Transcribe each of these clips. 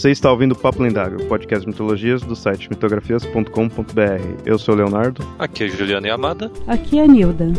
Você está ouvindo o Papo Lendário, o podcast de mitologias do site mitografias.com.br. Eu sou o Leonardo. Aqui é Juliana e Amada. Aqui é a Nilda.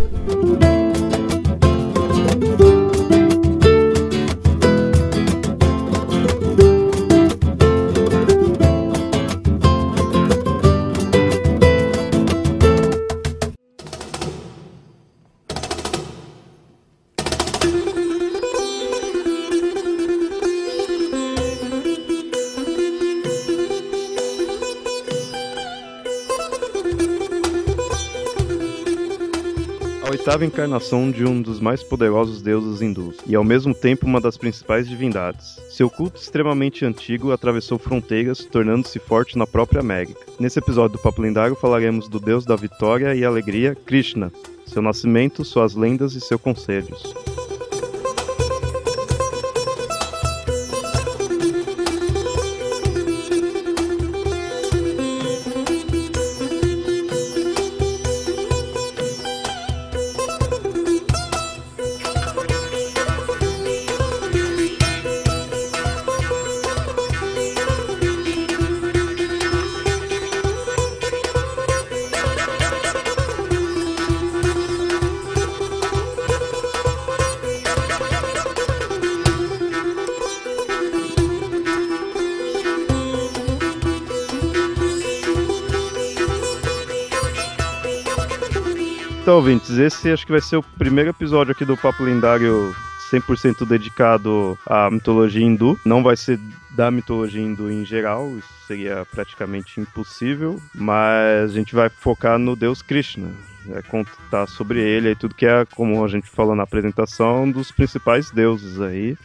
Oitava encarnação de um dos mais poderosos deuses hindus, e ao mesmo tempo uma das principais divindades. Seu culto extremamente antigo atravessou fronteiras, tornando-se forte na própria América. Nesse episódio do Papo Lendário falaremos do deus da vitória e alegria, Krishna, seu nascimento, suas lendas e seus conselhos. Ouvintes, esse acho que vai ser o primeiro episódio aqui do Papo Lendário 100% dedicado à mitologia hindu. Não vai ser da mitologia hindu em geral, isso seria praticamente impossível, mas a gente vai focar no deus Krishna. É contar sobre ele e tudo que é, como a gente falou na apresentação, dos principais deuses aí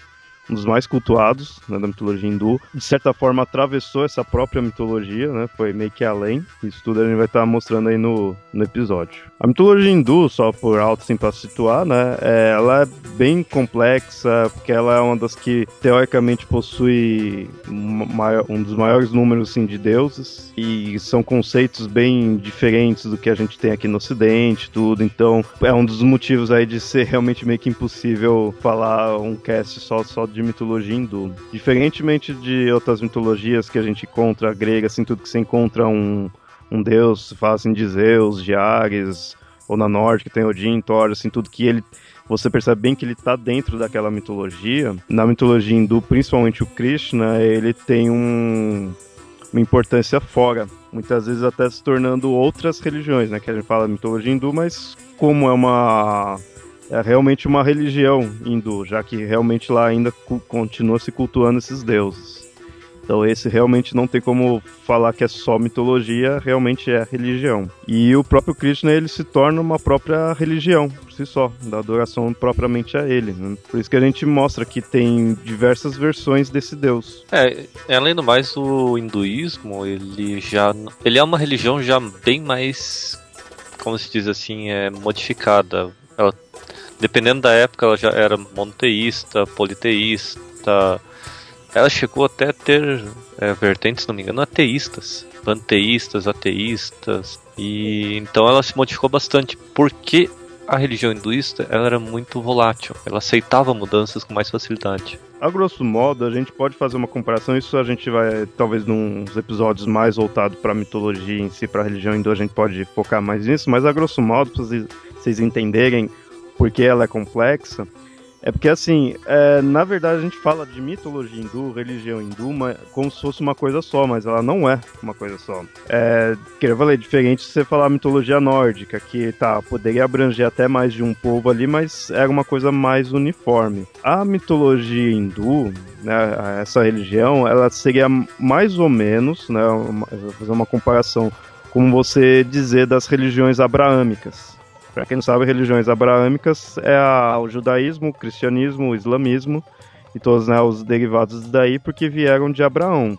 um dos mais cultuados né, da mitologia hindu. De certa forma, atravessou essa própria mitologia, né? Foi meio que além. Isso tudo a gente vai estar tá mostrando aí no, no episódio. A mitologia hindu, só por alto, assim, pra situar, né? É, ela é bem complexa, porque ela é uma das que, teoricamente, possui um dos maiores números, assim, de deuses. E são conceitos bem diferentes do que a gente tem aqui no ocidente, tudo. Então, é um dos motivos aí de ser realmente meio que impossível falar um cast só, só de mitologia hindu. Diferentemente de outras mitologias que a gente encontra, grega, assim, tudo que você encontra um, um deus, fala assim de Zeus, de Ares, ou na Norte que tem Odin, Thor, assim, tudo que ele você percebe bem que ele está dentro daquela mitologia. Na mitologia hindu, principalmente o Krishna, ele tem um, uma importância fora, muitas vezes até se tornando outras religiões, né? Que a gente fala mitologia hindu, mas como é uma é realmente uma religião hindu, já que realmente lá ainda continua se cultuando esses deuses. Então esse realmente não tem como falar que é só mitologia, realmente é religião. E o próprio Krishna ele se torna uma própria religião por si só, da adoração propriamente a ele. Né? Por isso que a gente mostra que tem diversas versões desse deus. É, além do mais o hinduísmo, ele já ele é uma religião já bem mais como se diz assim, é modificada. Ela dependendo da época, ela já era monoteísta, politeísta. Ela chegou até a ter é, vertentes, se não me engano, ateístas, panteístas, ateístas. E então ela se modificou bastante. Porque a religião hinduísta ela era muito volátil, ela aceitava mudanças com mais facilidade. A grosso modo, a gente pode fazer uma comparação, isso a gente vai, talvez, nos episódios mais voltados para a mitologia em si, para a religião hindu, a gente pode focar mais nisso, mas a grosso modo, para vocês entenderem porque ela é complexa, é porque assim, é, na verdade a gente fala de mitologia hindu, religião hindu, mas, como se fosse uma coisa só, mas ela não é uma coisa só. É, que eu falei, diferente se você falar mitologia nórdica, que tá, poderia abranger até mais de um povo ali, mas era uma coisa mais uniforme. A mitologia hindu, né, essa religião, ela seria mais ou menos, né, uma, vou fazer uma comparação, como você dizer das religiões abraâmicas. Para quem não sabe, religiões abraâmicas é a, o judaísmo, o cristianismo, o islamismo e todos né, os derivados daí porque vieram de Abraão.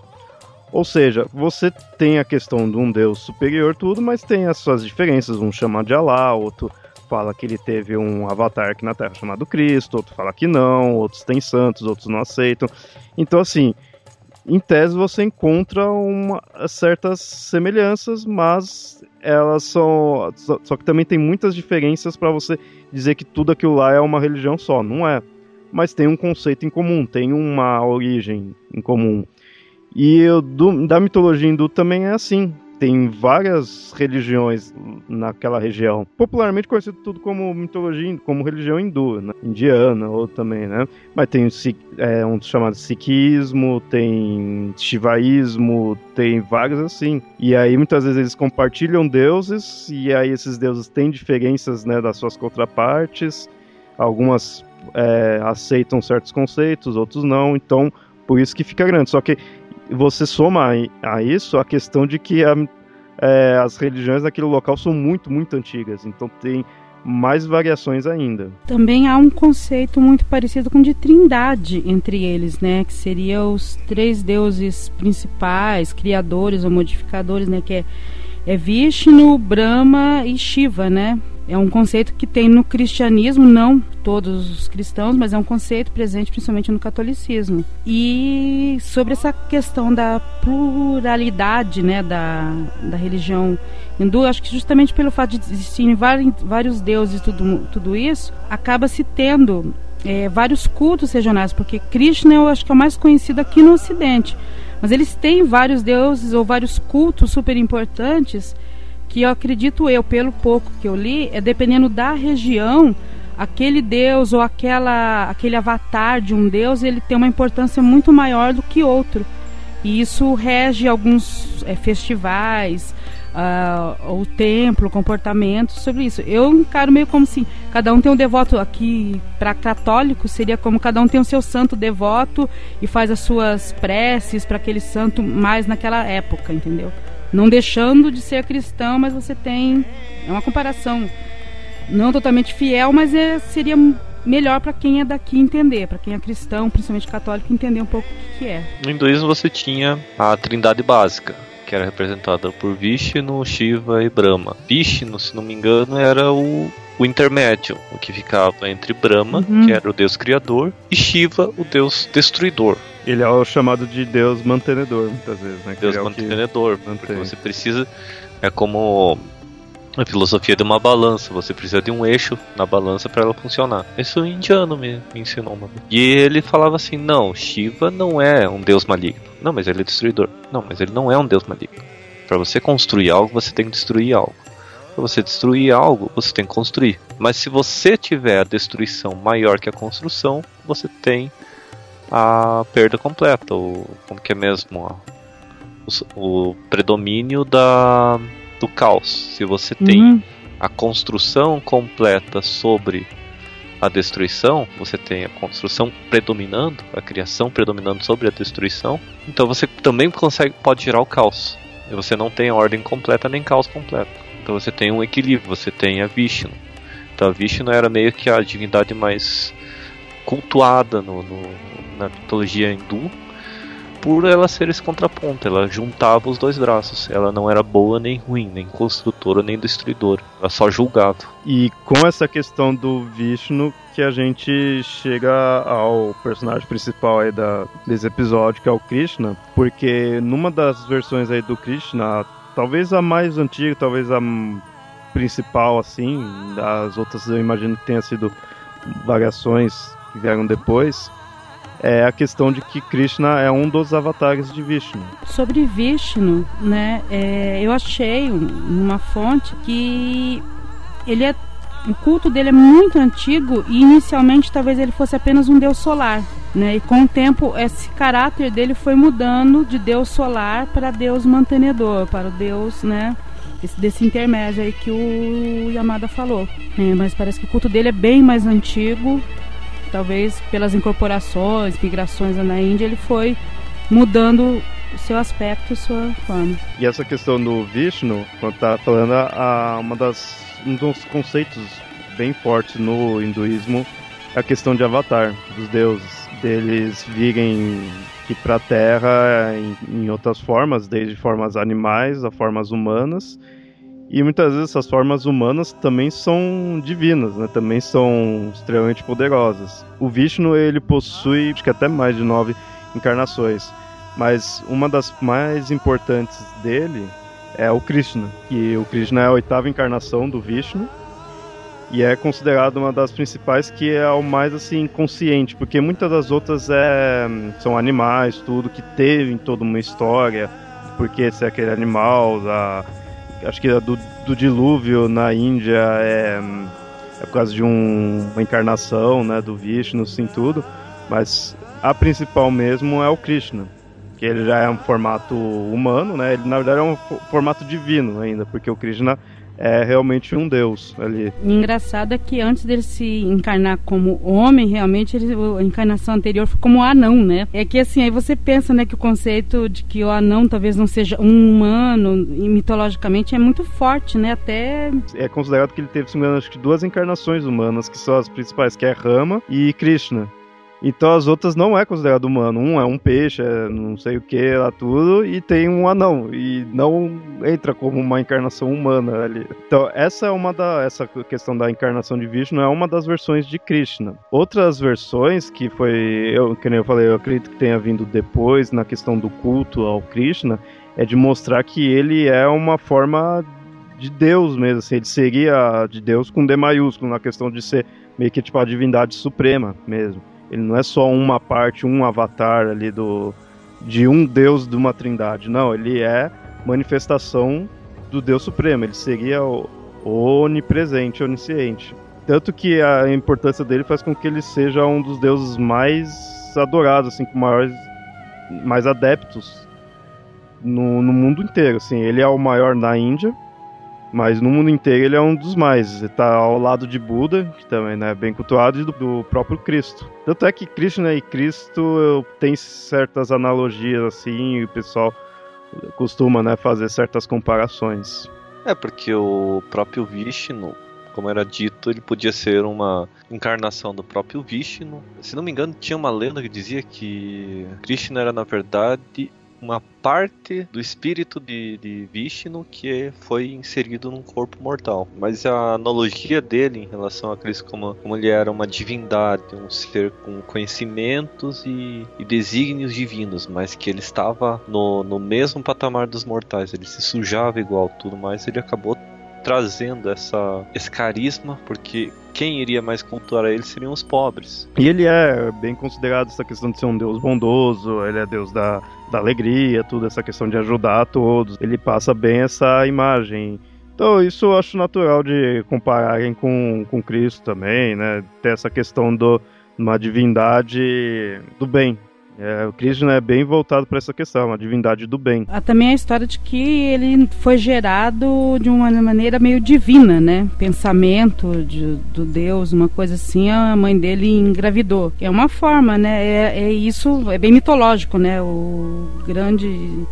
Ou seja, você tem a questão de um Deus superior tudo, mas tem as suas diferenças. Um chama de Alá, outro fala que ele teve um avatar aqui na Terra chamado Cristo, outro fala que não, outros têm santos, outros não aceitam. Então, assim, em tese você encontra uma, certas semelhanças, mas elas são. Só que também tem muitas diferenças para você dizer que tudo aquilo lá é uma religião só. Não é. Mas tem um conceito em comum, tem uma origem em comum. E do, da mitologia hindu também é assim tem várias religiões naquela região. Popularmente conhecido tudo como mitologia, como religião hindu, né? indiana ou também, né? Mas tem é, um chamado sikhismo, tem shivaísmo, tem vários assim. E aí muitas vezes eles compartilham deuses e aí esses deuses têm diferenças, né, das suas contrapartes. Algumas é, aceitam certos conceitos, outros não. Então por isso que fica grande. Só que você soma a isso a questão de que a, é, as religiões naquele local são muito, muito antigas. Então tem mais variações ainda. Também há um conceito muito parecido com de trindade entre eles, né? Que seria os três deuses principais, criadores ou modificadores, né? Que é, é Vishnu, Brahma e Shiva, né? É um conceito que tem no cristianismo, não todos os cristãos, mas é um conceito presente principalmente no catolicismo. E sobre essa questão da pluralidade né, da, da religião hindu, acho que justamente pelo fato de existirem vários, vários deuses e tudo, tudo isso, acaba se tendo é, vários cultos regionais, porque Krishna eu acho que é o mais conhecido aqui no Ocidente. Mas eles têm vários deuses ou vários cultos super importantes que eu acredito eu, pelo pouco que eu li, é dependendo da região, aquele deus ou aquela, aquele avatar de um deus, ele tem uma importância muito maior do que outro. E isso rege alguns é, festivais, uh, o templo, comportamento sobre isso. Eu encaro meio como assim, cada um tem um devoto aqui para católico seria como cada um tem o seu santo devoto e faz as suas preces para aquele santo mais naquela época, entendeu? Não deixando de ser cristão, mas você tem é uma comparação não totalmente fiel, mas é, seria melhor para quem é daqui entender, para quem é cristão, principalmente católico, entender um pouco o que, que é. No hinduísmo você tinha a trindade básica, que era representada por Vishnu, Shiva e Brahma. Vishnu, se não me engano, era o, o intermédio, o que ficava entre Brahma, uhum. que era o deus criador, e Shiva, o deus destruidor. Ele é o chamado de Deus mantenedor, muitas vezes, né? Deus é mantenedor, porque você precisa. É como a filosofia de uma balança, você precisa de um eixo na balança para ela funcionar. Isso o indiano me, me ensinou uma vez. E ele falava assim: não, Shiva não é um deus maligno. Não, mas ele é destruidor. Não, mas ele não é um deus maligno. Para você construir algo, você tem que destruir algo. Para você destruir algo, você tem que construir. Mas se você tiver a destruição maior que a construção, você tem a perda completa, o, como que é mesmo? O, o predomínio da, do caos. Se você tem uhum. a construção completa sobre a destruição, você tem a construção predominando, a criação predominando sobre a destruição, então você também consegue pode gerar o caos. E você não tem ordem completa nem caos completo. Então você tem um equilíbrio, você tem a Vishnu. Então a Vishnu era meio que a divindade mais cultuada no, no, na mitologia hindu por ela ser esse contraponto, ela juntava os dois braços. Ela não era boa nem ruim, nem construtora nem destruidora. Ela só julgava. E com essa questão do Vishnu que a gente chega ao personagem principal aí da, desse episódio, que é o Krishna, porque numa das versões aí do Krishna, talvez a mais antiga, talvez a principal assim, das outras eu imagino que tenha sido variações que vieram depois, é a questão de que Krishna é um dos avatares de Vishnu. Sobre Vishnu, né, é, eu achei numa fonte que ele é o culto dele é muito antigo e inicialmente talvez ele fosse apenas um deus solar, né? E com o tempo esse caráter dele foi mudando de deus solar para deus mantenedor, para o deus, né? Esse, desse intermédio aí que o Yamada falou. É, mas parece que o culto dele é bem mais antigo talvez pelas incorporações, migrações na Índia, ele foi mudando o seu aspecto, sua forma. E essa questão do Vishnu, quando tá falando, a, uma das, um dos conceitos bem fortes no hinduísmo é a questão de avatar, dos deuses, deles virem aqui para a Terra em, em outras formas, desde formas animais a formas humanas, e muitas vezes essas formas humanas também são divinas, né? Também são extremamente poderosas. O Vishnu, ele possui, acho que até mais de nove encarnações. Mas uma das mais importantes dele é o Krishna. Que o Krishna é a oitava encarnação do Vishnu. e é considerado uma das principais que é o mais assim consciente, porque muitas das outras é, são animais, tudo que teve em toda uma história, porque ser aquele animal, a, acho que do, do dilúvio na Índia é, é por causa de um, uma encarnação, né, do Vishnu, assim tudo, mas a principal mesmo é o Krishna, que ele já é um formato humano, né? Ele na verdade é um formato divino ainda, porque o Krishna é realmente um deus ali. Engraçado é que antes dele se encarnar como homem, realmente ele, a encarnação anterior foi como anão, né? É que assim, aí você pensa, né, que o conceito de que o anão talvez não seja um humano, e mitologicamente é muito forte, né? Até é considerado que ele teve, se engano, acho que duas encarnações humanas, que são as principais, que é Rama e Krishna. Então as outras não é considerado humano. Um é um peixe, é não sei o que lá tudo, e tem um anão. E não entra como uma encarnação humana ali. Então essa é uma da. Essa questão da encarnação de Vishnu é uma das versões de Krishna. Outras versões que foi. Eu, que nem eu falei, eu acredito que tenha vindo depois na questão do culto ao Krishna, é de mostrar que ele é uma forma de Deus mesmo, assim, ele seria de Deus com D maiúsculo, na questão de ser meio que tipo a divindade suprema mesmo. Ele não é só uma parte, um avatar ali do de um deus de uma trindade. Não, ele é manifestação do Deus Supremo. Ele seria o onipresente, onisciente. Tanto que a importância dele faz com que ele seja um dos deuses mais adorados, assim, com maiores, mais adeptos no, no mundo inteiro. Assim, ele é o maior na Índia, mas no mundo inteiro ele é um dos mais. Ele tá ao lado de Buda, que também né, é bem cultuado, e do, do, próprio Cristo. Tanto é que Krishna e Cristo tem certas analogias assim, e o pessoal costuma né, fazer certas comparações. É, porque o próprio Vishnu, como era dito, ele podia ser uma encarnação do próprio Vishnu. Se não me engano, tinha uma lenda que dizia que Krishna era, na verdade, uma parte do espírito de, de Vishnu que foi inserido num corpo mortal. Mas a analogia dele em relação a Cristo como, como ele era uma divindade, um ser com conhecimentos e, e desígnios divinos, mas que ele estava no, no mesmo patamar dos mortais, ele se sujava igual, tudo mais, ele acabou trazendo essa, esse carisma, porque quem iria mais cultuar ele seriam os pobres. E ele é bem considerado essa questão de ser um deus bondoso, ele é deus da, da alegria, tudo essa questão de ajudar a todos. Ele passa bem essa imagem. Então, isso eu acho natural de compararem com, com Cristo também, né? Ter essa questão de uma divindade do bem, é, o Krishna é bem voltado para essa questão, a divindade do bem. Há também a história de que ele foi gerado de uma maneira meio divina, né? Pensamento de, do Deus, uma coisa assim, a mãe dele engravidou. É uma forma, né? É, é isso, é bem mitológico, né? O grande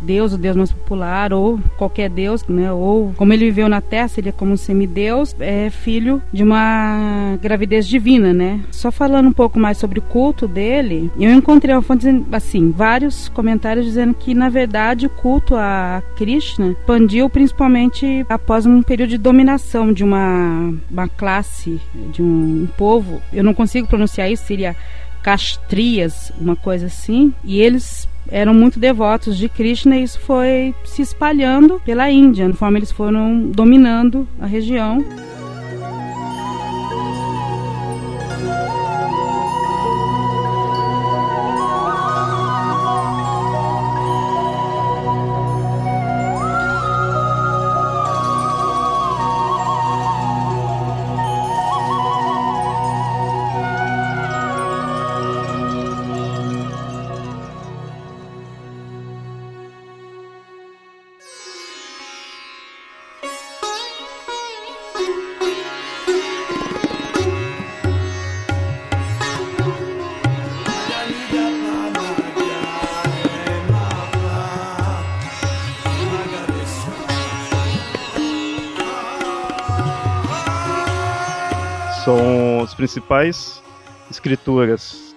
Deus, o Deus mais popular, ou qualquer Deus, né? Ou como ele viveu na Terra, seria como um semideus, é filho de uma gravidez divina, né? Só falando um pouco mais sobre o culto dele, eu encontrei uma fonte assim, vários comentários dizendo que na verdade o culto a Krishna expandiu principalmente após um período de dominação de uma, uma classe, de um, um povo. Eu não consigo pronunciar isso, seria castrias, uma coisa assim, e eles eram muito devotos de Krishna e isso foi se espalhando pela Índia, conforme eles foram dominando a região. Principais escrituras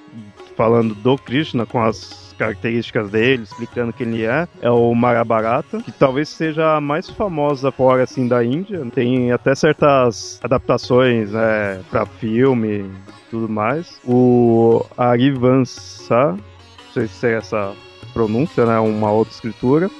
falando do Krishna com as características dele, explicando quem ele é, é o Mahabharata, que talvez seja a mais famosa fora assim da Índia. Tem até certas adaptações né, para filme tudo mais. O Arivansa, não sei se é essa pronúncia, né, uma outra escritura.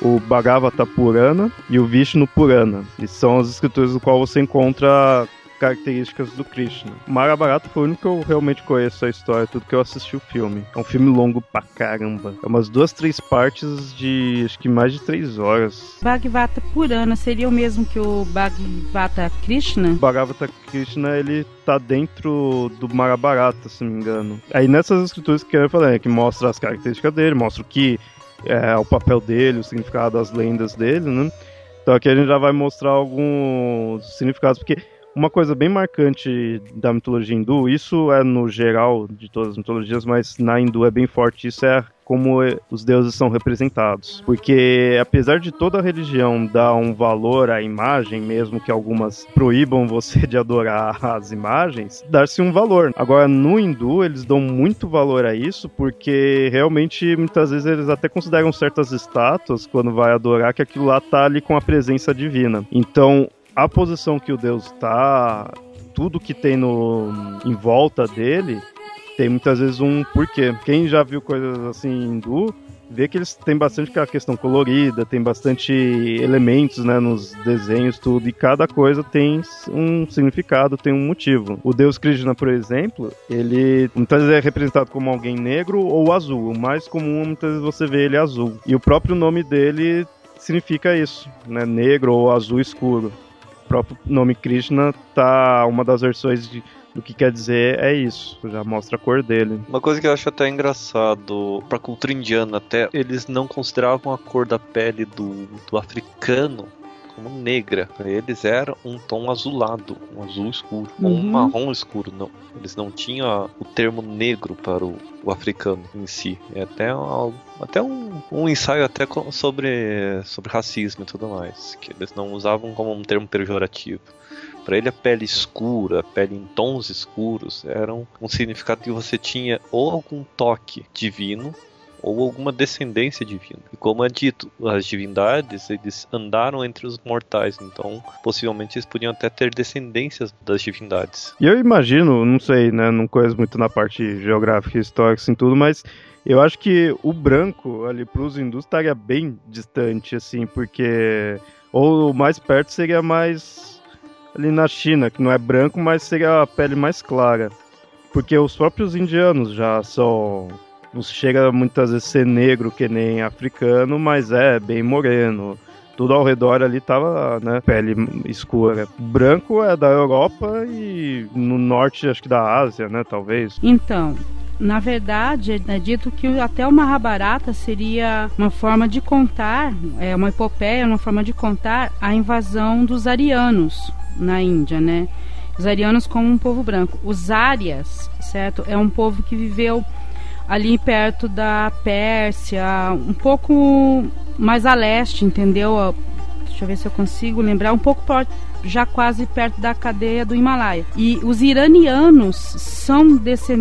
O Bhagavata Purana e o Vishnu Purana. E são as escrituras do qual você encontra características do Krishna. Mahabharata foi o único que eu realmente conheço a história, tudo que eu assisti o filme. É um filme longo pra caramba. É umas duas, três partes de acho que mais de três horas. Bhagavata Purana seria o mesmo que o Bhagavata Krishna? Bhagavata Krishna, ele tá dentro do Mahabharata, se não me engano. Aí nessas escrituras que eu falei, é que mostra as características dele, mostra o que é o papel dele, o significado das lendas dele, né? Então aqui a gente já vai mostrar alguns significados, porque uma coisa bem marcante da mitologia hindu, isso é no geral de todas as mitologias, mas na hindu é bem forte, isso é como os deuses são representados. Porque apesar de toda religião dar um valor à imagem, mesmo que algumas proíbam você de adorar as imagens, dar-se um valor. Agora, no hindu, eles dão muito valor a isso, porque realmente muitas vezes eles até consideram certas estátuas, quando vai adorar, que aquilo lá tá ali com a presença divina. Então, a posição que o Deus está, tudo que tem no, em volta dele, tem muitas vezes um porquê. Quem já viu coisas assim hindu, vê que eles têm bastante aquela questão colorida, tem bastante elementos, né, nos desenhos, tudo, e cada coisa tem um significado, tem um motivo. O deus Krishna, por exemplo, ele muitas vezes é representado como alguém negro ou azul. O mais comum, muitas vezes você vê ele azul. E o próprio nome dele significa isso, né, negro ou azul escuro próprio nome Krishna tá uma das versões de, do que quer dizer é isso, já mostra a cor dele. Uma coisa que eu acho até engraçado, pra cultura indiana até, eles não consideravam a cor da pele do, do africano como negra. Eles eram um tom azulado, um azul escuro, uhum. ou um marrom escuro. Não, eles não tinham o termo negro para o, o africano em si. É até, um, até um, um ensaio até sobre, sobre racismo e tudo mais, que eles não usavam como um termo pejorativo. Para ele, a pele escura, a pele em tons escuros, era um, um significado que você tinha ou algum toque divino ou alguma descendência divina. E como é dito, as divindades eles andaram entre os mortais, então possivelmente eles podiam até ter descendências das divindades. E eu imagino, não sei, né, não conheço muito na parte geográfica histórica assim tudo, mas eu acho que o branco ali para os hindus estaria bem distante assim, porque ou mais perto seria mais ali na China, que não é branco, mas seria a pele mais clara. Porque os próprios indianos já são não chega muitas vezes a ser negro que nem africano, mas é bem moreno. Tudo ao redor ali tava, né, pele escura. Branco é da Europa e no norte, acho que da Ásia, né, talvez. Então, na verdade, é dito que até o Mahabharata seria uma forma de contar, é uma epopeia, uma forma de contar a invasão dos arianos na Índia, né? Os arianos como um povo branco. Os árias, certo? É um povo que viveu ali perto da Pérsia, um pouco mais a leste, entendeu? Deixa eu ver se eu consigo lembrar, um pouco já quase perto da cadeia do Himalaia. E os iranianos são,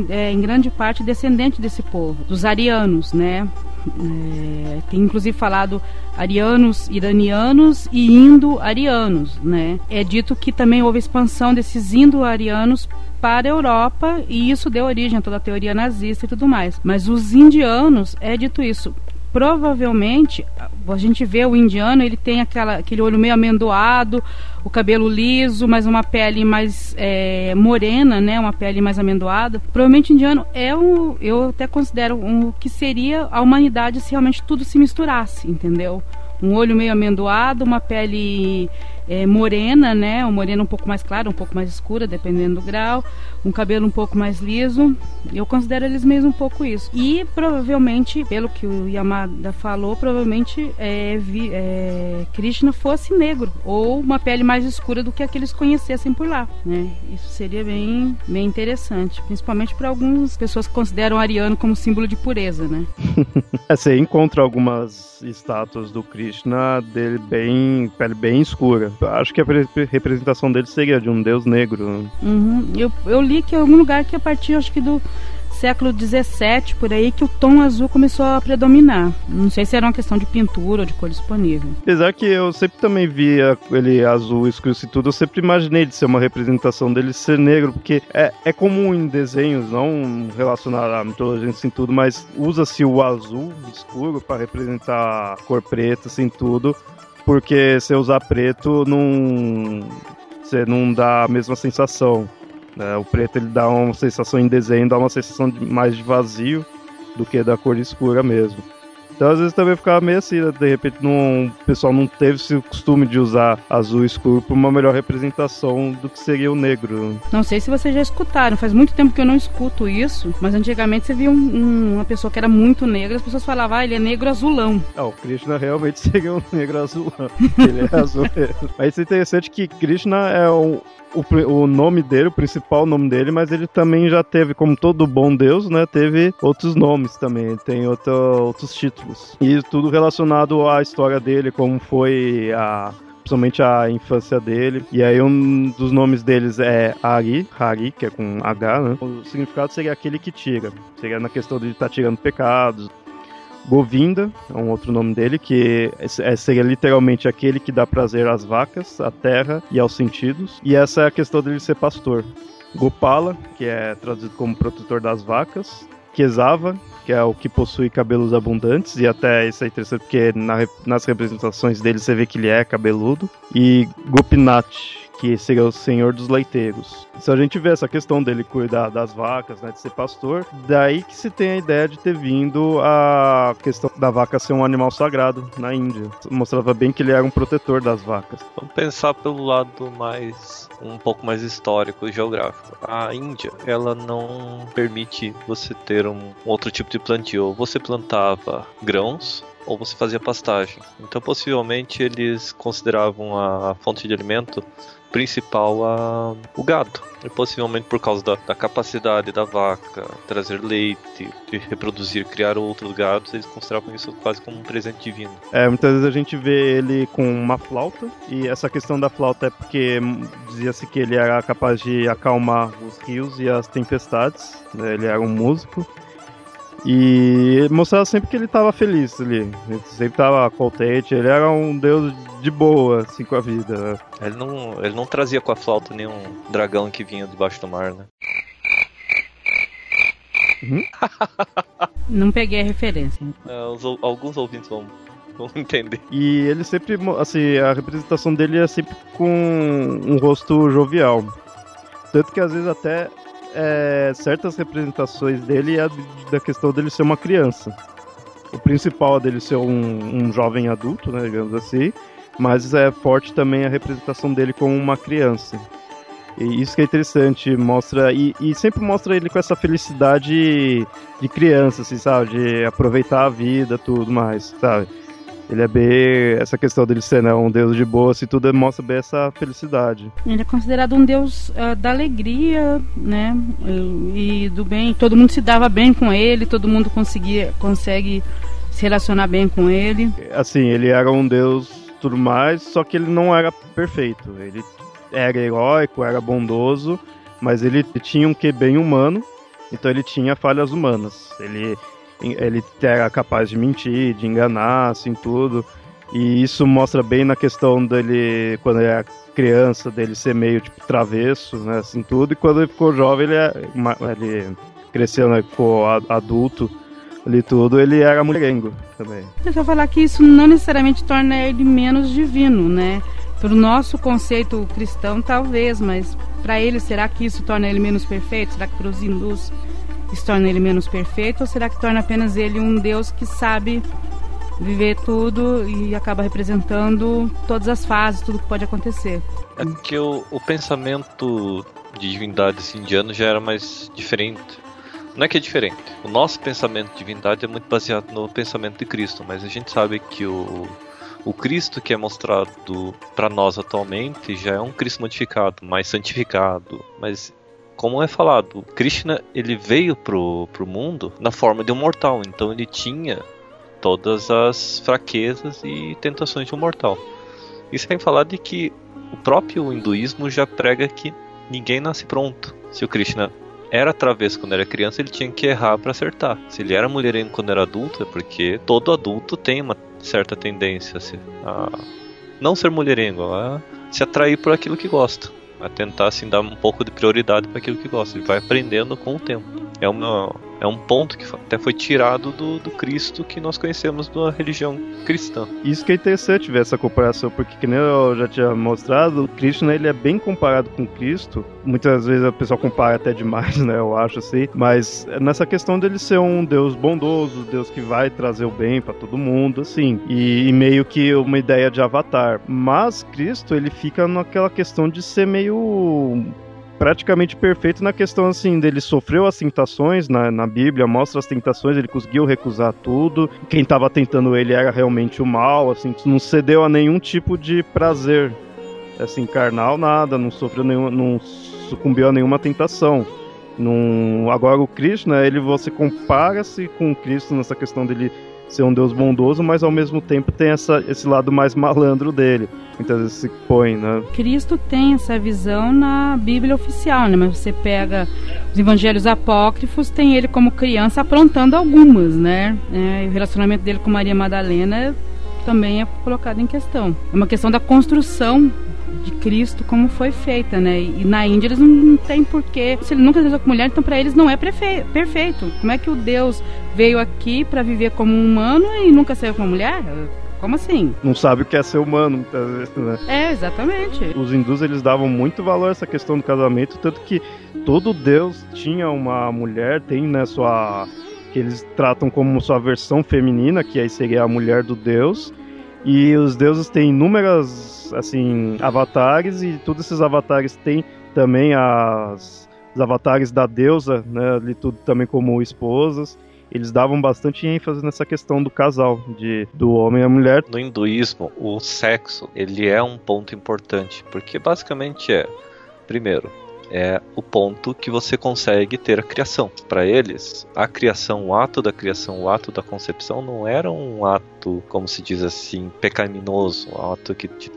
é, em grande parte, descendentes desse povo, dos arianos, né? É, tem inclusive falado arianos iranianos e indo-arianos, né? É dito que também houve expansão desses indo-arianos para a Europa e isso deu origem a toda a teoria nazista e tudo mais. Mas os indianos, é dito isso, provavelmente a gente vê o indiano, ele tem aquela, aquele olho meio amendoado, o cabelo liso, mas uma pele mais é, morena, né? Uma pele mais amendoada. Provavelmente o indiano é um, eu até considero um, que seria a humanidade se realmente tudo se misturasse, entendeu? Um olho meio amendoado, uma pele é, morena, né? Um morena um pouco mais clara, um pouco mais escura, dependendo do grau. Um cabelo um pouco mais liso. Eu considero eles mesmo um pouco isso. E provavelmente, pelo que o Yamada falou, provavelmente é, vi, é, Krishna fosse negro ou uma pele mais escura do que a que eles conhecessem por lá, né? Isso seria bem, bem interessante, principalmente para algumas pessoas que consideram ariano como símbolo de pureza, né? você encontra algumas estátuas do Krishna dele bem pele bem escura acho que a representação dele seria de um deus negro. Uhum. Eu, eu li que em algum lugar que a partir, acho que do século 17 por aí que o tom azul começou a predominar. Não sei se era uma questão de pintura ou de cor disponível. Apesar que eu sempre também via ele azul escuro e tudo, eu sempre imaginei de ser uma representação dele ser negro, porque é, é comum em desenhos, não relacionado à mitologia assim tudo, mas usa-se o azul escuro para representar a cor preta assim tudo porque se usar preto não você não dá a mesma sensação. Né? O preto ele dá uma sensação em desenho, dá uma sensação de, mais de vazio do que da cor escura mesmo. Então às vezes também ficava meio assim, né? de repente não, o pessoal não teve esse costume de usar azul escuro para uma melhor representação do que seria o negro. Não sei se vocês já escutaram, faz muito tempo que eu não escuto isso, mas antigamente você via um, um, uma pessoa que era muito negra, as pessoas falavam, ah, ele é negro azulão. Ah, o Krishna realmente seria um negro azulão. ele é azul mesmo. Mas é interessante que Krishna é um, o, o, nome dele, o principal nome dele, mas ele também já teve, como todo bom Deus, né? Teve outros nomes também, tem outro, outros títulos. E tudo relacionado à história dele, como foi a principalmente a infância dele. E aí um dos nomes deles é Ari, Hari, que é com H, né? O significado seria aquele que tira. Seria na questão de estar tá tirando pecados, Govinda, é um outro nome dele, que é, seria literalmente aquele que dá prazer às vacas, à terra e aos sentidos. E essa é a questão dele ser pastor. Gopala, que é traduzido como protetor das vacas. Kesava, que é o que possui cabelos abundantes, e até isso é interessante porque na, nas representações dele você vê que ele é cabeludo. E Gopinath, que seria o senhor dos leiteiros. Se a gente vê essa questão dele cuidar das vacas, né, de ser pastor, daí que se tem a ideia de ter vindo a questão da vaca ser um animal sagrado na Índia. Mostrava bem que ele era um protetor das vacas. Vamos pensar pelo lado mais um pouco mais histórico e geográfico. A Índia, ela não permite você ter um outro tipo de plantio. Você plantava grãos ou você fazia pastagem. Então, possivelmente, eles consideravam a fonte de alimento principal a, o gado. E possivelmente por causa da, da, capacidade da vaca trazer leite, de reproduzir, criar outros gados, eles consideravam isso quase como um presente divino. É, muitas vezes a gente vê ele com uma flauta, e essa questão da flauta é porque dizia-se que ele era capaz de acalmar os rios e as tempestades, né? ele era um músico. E mostrava sempre que ele estava feliz ali. Ele sempre estava contente, ele era um deus de boa, assim, com a vida. Ele não, ele não trazia com a flauta nenhum dragão que vinha debaixo do mar, né? Uhum. não peguei a referência. É, os, alguns ouvintes vão, vão entender. E ele sempre, assim, a representação dele é sempre com um rosto jovial. Tanto que às vezes até é, certas representações dele é da questão dele ser uma criança. O principal é dele ser um, um jovem adulto, né, digamos assim, mas é forte também a representação dele como uma criança. E isso que é interessante, mostra. E, e, sempre mostra ele com essa felicidade de criança, assim, sabe? De aproveitar a vida, tudo mais, sabe? Ele é bem. Essa questão dele ser né, um deus de boa, assim, tudo mostra bem essa felicidade. Ele é considerado um deus uh, da alegria, né? E do bem. Todo mundo se dava bem com ele, todo mundo conseguia, consegue se relacionar bem com ele. Assim, ele era um deus tudo mais, só que ele não era perfeito. Ele era heróico, era bondoso, mas ele tinha um que bem humano, então ele tinha falhas humanas. Ele ele era capaz de mentir, de enganar, assim, tudo. E isso mostra bem na questão dele, quando ele era criança, dele ser meio, tipo, travesso, né, assim, tudo. E quando ele ficou jovem, ele, é, ele cresceu, né, ficou adulto ali tudo, ele era mulherengo também. Eu só falar que isso não necessariamente torna ele menos divino, né? Para o nosso conceito cristão, talvez, mas para ele, será que isso torna ele menos perfeito? Será que para os hindus isso torna ele menos perfeito ou será que torna apenas ele um Deus que sabe viver tudo e acaba representando todas as fases, tudo que pode acontecer? É que o, o pensamento de divindades indiano já era mais diferente. Não é que é diferente. O nosso pensamento de divindade é muito baseado no pensamento de Cristo, mas a gente sabe que o, o Cristo que é mostrado para nós atualmente já é um Cristo modificado, mais santificado, mas como é falado, Krishna ele veio pro, pro mundo na forma de um mortal, então ele tinha todas as fraquezas e tentações de um mortal. Isso sem falar de que o próprio hinduísmo já prega que ninguém nasce pronto. Se o Krishna era travesso quando era criança, ele tinha que errar para acertar. Se ele era mulherengo quando era adulto, é porque todo adulto tem uma certa tendência a, não ser mulherengo, a se atrair por aquilo que gosta a tentar assim dar um pouco de prioridade para aquilo que gosta. Ele vai aprendendo com o tempo. É uma É um ponto que até foi tirado do, do Cristo que nós conhecemos da religião cristã. Isso que é interessante ver essa comparação, porque que nem eu já tinha mostrado, o Krishna ele é bem comparado com Cristo. Muitas vezes a pessoa compara até demais, né? Eu acho assim. Mas nessa questão dele ser um Deus bondoso, Deus que vai trazer o bem para todo mundo, assim. E, e meio que uma ideia de avatar. Mas Cristo, ele fica naquela questão de ser meio praticamente perfeito na questão assim dele sofreu as tentações na, na Bíblia, mostra as tentações, ele conseguiu recusar tudo. Quem estava tentando ele era realmente o mal, assim, não cedeu a nenhum tipo de prazer, assim, carnal, nada, não sofreu nenhum, não sucumbiu a nenhuma tentação. Num, agora o Krishna, ele você compara-se com o Cristo nessa questão dele ser um Deus bondoso, mas ao mesmo tempo tem essa, esse lado mais malandro dele. Muitas vezes se põe, né? Cristo tem essa visão na Bíblia oficial, né? Mas você pega os evangelhos apócrifos, tem ele como criança aprontando algumas, né? É, o relacionamento dele com Maria Madalena também é colocado em questão. É uma questão da construção de Cristo como foi feita, né? E na Índia eles não têm porquê. Se ele nunca casou com mulher, então para eles não é perfeito. Como é que o Deus veio aqui para viver como um humano e nunca saiu com uma mulher? Como assim? Não sabe o que é ser humano, muitas vezes, né? É, exatamente. Os hindus, eles davam muito valor a essa questão do casamento, tanto que todo deus tinha uma mulher, tem, né, sua... que eles tratam como sua versão feminina, que aí seria a mulher do deus, e os deuses têm inúmeras, assim, avatares, e todos esses avatares têm também as, os avatares da deusa, né, ali tudo também como esposas. Eles davam bastante ênfase nessa questão do casal, de do homem e a mulher. No hinduísmo, o sexo, ele é um ponto importante, porque basicamente é, primeiro, é o ponto que você consegue ter a criação. Para eles, a criação, o ato da criação, o ato da concepção não era um ato, como se diz assim, pecaminoso, um ato que te,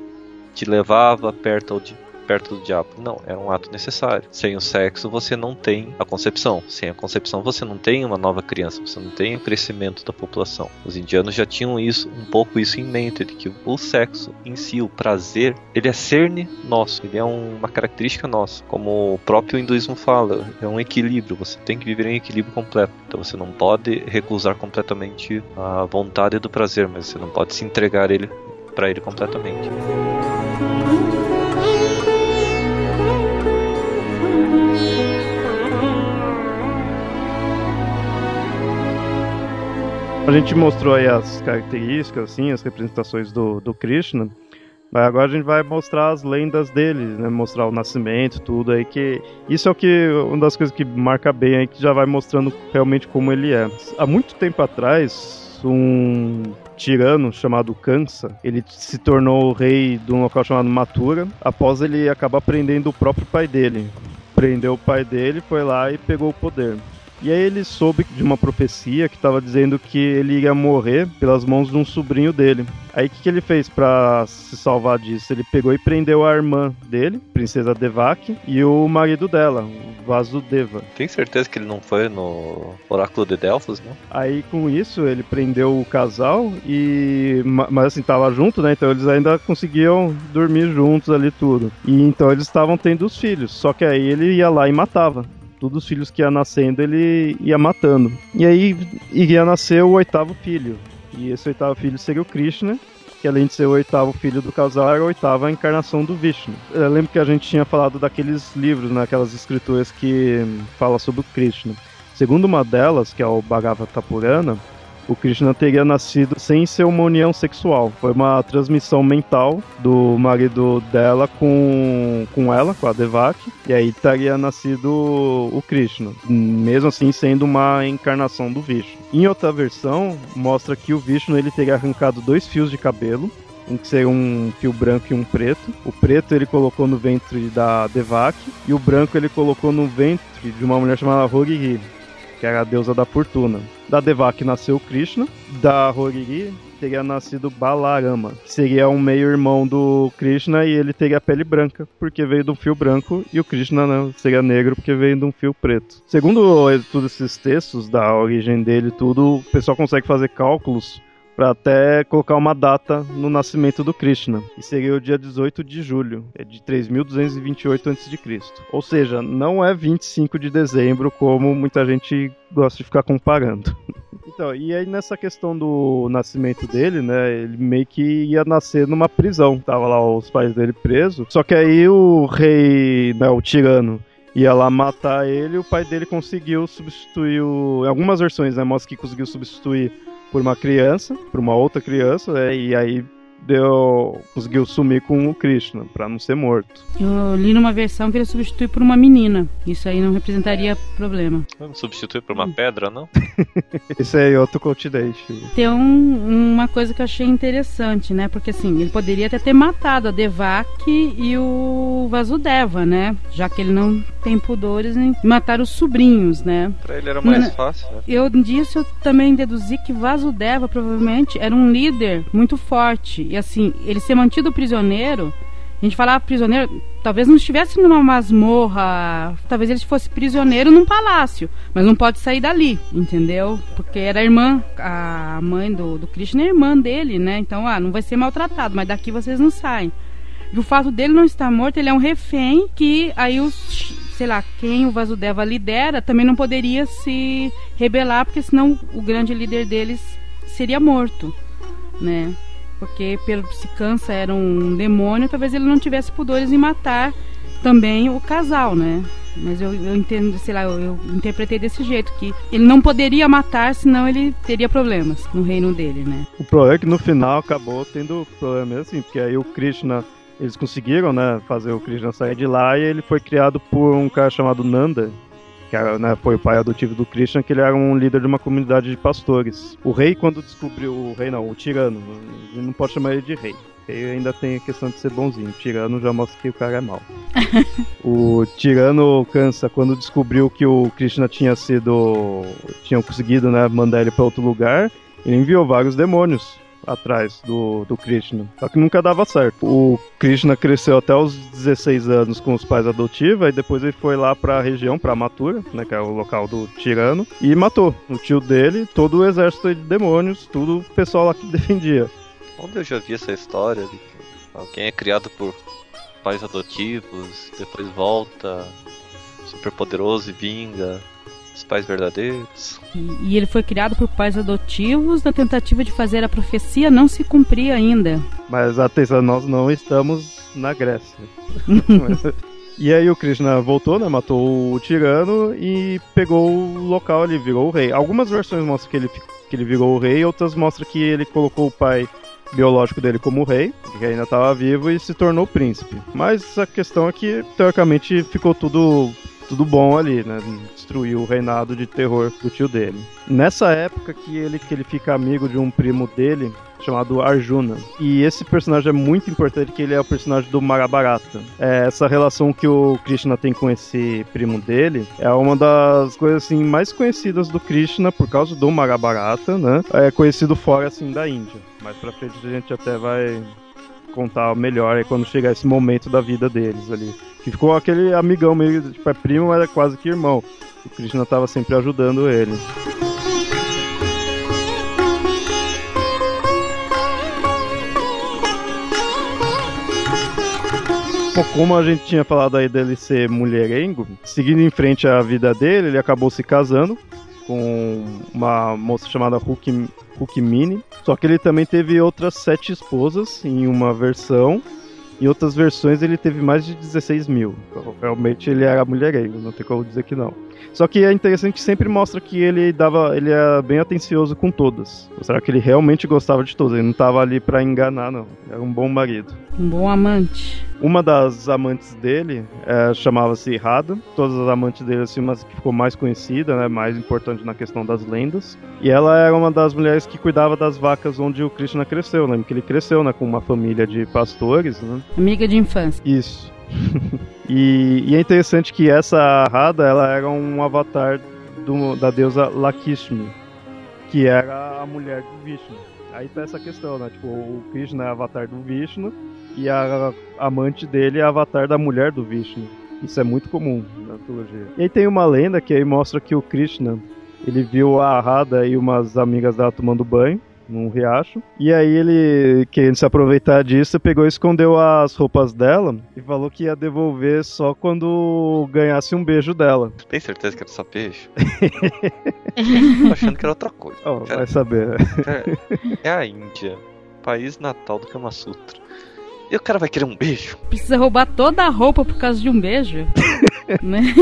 te levava perto de perto do diabo. Não, era um ato necessário. Sem o sexo você não tem a concepção. Sem a concepção você não tem uma nova criança, você não tem o crescimento da população. Os indianos já tinham isso, um pouco isso em mente, de que o sexo em si, o prazer, ele é cerne nosso, ele é uma característica nossa. Como o próprio hinduísmo fala, é um equilíbrio, você tem que viver em equilíbrio completo. Então você não pode recusar completamente a vontade do prazer, mas você não pode se entregar ele para ele completamente. A gente mostrou aí as características, assim, as representações do, do Krishna. Mas agora a gente vai mostrar as lendas dele, né? Mostrar o nascimento, tudo aí que isso é o que uma das coisas que marca bem aí que já vai mostrando realmente como ele é. Há muito tempo atrás, um tirano chamado Kansa, ele se tornou rei de um local chamado Mathura, após ele acabar prendendo o próprio pai dele. Prendeu o pai dele, foi lá e pegou o poder. E aí ele soube de uma profecia que estava dizendo que ele iria morrer pelas mãos de um sobrinho dele. Aí o que, que, ele fez para se salvar disso? Ele pegou e prendeu a irmã dele, Princesa Devaki, e o marido dela, o Vasudeva. Tem certeza que ele não foi no Oráculo de Delfos, não? Aí com isso ele prendeu o casal e mas assim tava junto, né? Então eles ainda conseguiam dormir juntos ali tudo. E então eles estavam tendo os filhos, só que aí ele ia lá e matava todos os filhos que ia nascendo ele ia matando. E aí iria nascer o oitavo filho. E esse oitavo filho seria o Krishna, que além de ser o oitavo filho do casal, era a oitava encarnação do Vishnu. Eu lembro que a gente tinha falado daqueles livros, né, aquelas escrituras que fala sobre o Krishna. Segundo uma delas, que é o Bhagavata Purana, o Krishna teria nascido sem ser uma união sexual. Foi uma transmissão mental do marido dela com, com ela, com a Devaki, e aí teria nascido o Krishna, mesmo assim sendo uma encarnação do Vishnu. Em outra versão, mostra que o Vishnu ele teria arrancado dois fios de cabelo, um que seria um fio branco e um preto. O preto ele colocou no ventre da Devaki e o branco ele colocou no ventre de uma mulher chamada Horiri, que era a deusa da fortuna. Da Devaki nasceu Krishna, da Horiri teria nascido Balarama, que seria um meio-irmão do Krishna e ele teria pele branca, porque veio de um fio branco, e o Krishna né, seria negro, porque veio de um fio preto. Segundo todos esses textos, da origem dele tudo, o pessoal consegue fazer cálculos para até colocar uma data no nascimento do Krishna. E seria o dia 18 de julho, é de 3228 a.C. Ou seja, não é 25 de dezembro como muita gente gosta de ficar comparando. Então, e aí nessa questão do nascimento dele, né, ele meio que ia nascer numa prisão. Tava lá os pais dele presos. Só que aí o rei, né, o tirano, ia lá matar ele, o pai dele conseguiu substituir o... Em algumas versões, né, mostra que conseguiu substituir por uma criança, por uma outra criança, né, e aí deu conseguiu sumir com o Krishna para não ser morto. Eu li numa versão que ele substitui por uma menina. Isso aí não representaria problema. Não substitui por uma hum. pedra, não? Esse aí é outro continente. Tem um, uma coisa que eu achei interessante, né? Porque assim, ele poderia até ter matado a Devaki e o Vasudeva, né? Já que ele não tem pudores em matar os sobrinhos, né? Pra ele era mais fácil, né? Eu disso eu também deduzi que Vasudeva provavelmente era um líder muito forte e assim, ele ser mantido prisioneiro, a gente falava prisioneiro, talvez não estivesse numa masmorra, talvez ele fosse prisioneiro num palácio, mas não pode sair dali, entendeu? Porque era a irmã, a mãe do, do Krishna é irmã dele, né? Então, ah, não vai ser maltratado, mas daqui vocês não saem. E o fato dele não estar morto, ele é um refém que aí os, sei lá, quem o Vasudeva lidera também não poderia se rebelar, porque senão o grande líder deles seria morto, né? Porque pelo se cansa era um demônio, talvez ele não tivesse pudores em matar também o casal, né? Mas eu, eu entendo, sei lá, eu, eu, interpretei desse jeito, que ele não poderia matar, senão ele teria problemas no reino dele, né? O problema é que no final acabou tendo problema assim, porque aí o Krishna, eles conseguiram, né, fazer o Krishna sair de lá e ele foi criado por um cara chamado Nanda, que né, foi o pai adotivo do Christian, que ele era um líder de uma comunidade de pastores. O rei, quando descobriu o rei, não, o tirano, não pode chamar ele de rei. Ele ainda tem a questão de ser bonzinho. O tirano já mostra que o cara é mau. o tirano cansa quando descobriu que o Krishna tinha sido. tinham conseguido né, mandar ele para outro lugar. Ele enviou vários demônios atrás do, do Krishna. Só que nunca dava certo. O Krishna cresceu até os 16 anos com os pais adotivos, e depois ele foi lá para a região, para Mathura, né, que é o local do tirano, e matou o tio dele, todo o exército de demônios, tudo o pessoal lá que defendia. Onde eu já vi essa história de alguém é criado por pais adotivos, depois volta super poderoso e vinga os pais verdadeiros. E, e, ele foi criado por pais adotivos na tentativa de fazer a profecia não se cumprir ainda. Mas atenção, nós não estamos na Grécia. e aí o Krishna voltou, né? Matou o tirano e pegou o local ali, virou o rei. Algumas versões mostram que ele, que ele virou o rei, outras mostram que ele colocou o pai biológico dele como rei, que ainda estava vivo, e se tornou príncipe. Mas a questão é que, teoricamente, ficou tudo tudo bom ali, né? Destruiu o reinado de terror do tio dele. Nessa época que ele, que ele fica amigo de um primo dele, chamado Arjuna. E esse personagem é muito importante, que ele é o personagem do Mahabharata. É, essa relação que o Krishna tem com esse primo dele é uma das coisas assim mais conhecidas do Krishna por causa do Mahabharata, né? É conhecido fora assim da Índia. Mais pra frente a gente até vai contar melhor é quando chegar esse momento da vida deles ali. Que ficou aquele amigão meio, tipo, é primo, mas é quase que irmão. O Krishna tava sempre ajudando ele. Como a gente tinha falado aí dele ser mulherengo, seguindo em frente a vida dele, ele acabou se casando com uma moça chamada Hulk, Hulkmini. Só que ele também teve outras sete esposas em uma versão. Em outras versões ele teve mais de 16 mil. Então, realmente ele era mulherengo, não tem como dizer que não. Só que é interessante que sempre mostra que ele dava, ele é bem atencioso com todas. Será que ele realmente gostava de todas? Ele não estava ali para enganar, não. Era um bom marido. Um bom amante. Uma das amantes dele é, chamava-se Rada. Todas as amantes dele, assim, mas que ficou mais conhecida, né, mais importante na questão das lendas. E ela era uma das mulheres que cuidava das vacas onde o Krishna cresceu, né? Porque ele cresceu, né, com uma família de pastores, né? Amiga de infância. Isso. e, e, é interessante que essa Radha ela era um avatar do, da deusa Lakshmi, que era a mulher do Vishnu. Aí tá essa questão, né? Tipo, o Krishna é avatar do Vishnu e a amante dele é avatar da mulher do Vishnu. Isso é muito comum na mitologia. E aí tem uma lenda que aí mostra que o Krishna ele viu a Radha e umas amigas dela tomando banho num riacho. E aí ele, querendo se aproveitar disso, pegou e escondeu as roupas dela e falou que ia devolver só quando ganhasse um beijo dela. Tem certeza que era só beijo? Tô achando que era outra coisa. Oh, vai saber. É a Índia, país natal do Kama Sutra. E o cara vai querer um beijo? Precisa roubar toda a roupa por causa de um beijo? né?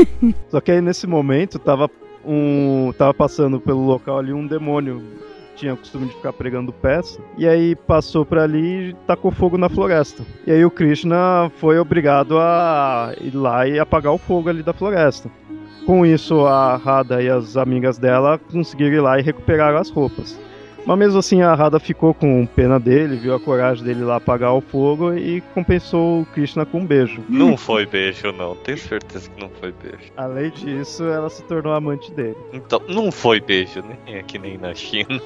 Só que aí nesse momento tava um. tava passando pelo local ali um demônio. Tinha o costume de ficar pregando peça. E aí passou por ali e tacou fogo na floresta. E aí o Krishna foi obrigado a ir lá e apagar o fogo ali da floresta. Com isso, a Radha e as amigas dela conseguiram ir lá e recuperaram as roupas. Mas mesmo assim a Radha ficou com pena dele, viu a coragem dele lá apagar o fogo e compensou o Krishna com um beijo. Não foi beijo, não. Tenho certeza que não foi beijo. Além disso, ela se tornou amante dele. Então, não foi beijo, nem que nem na China.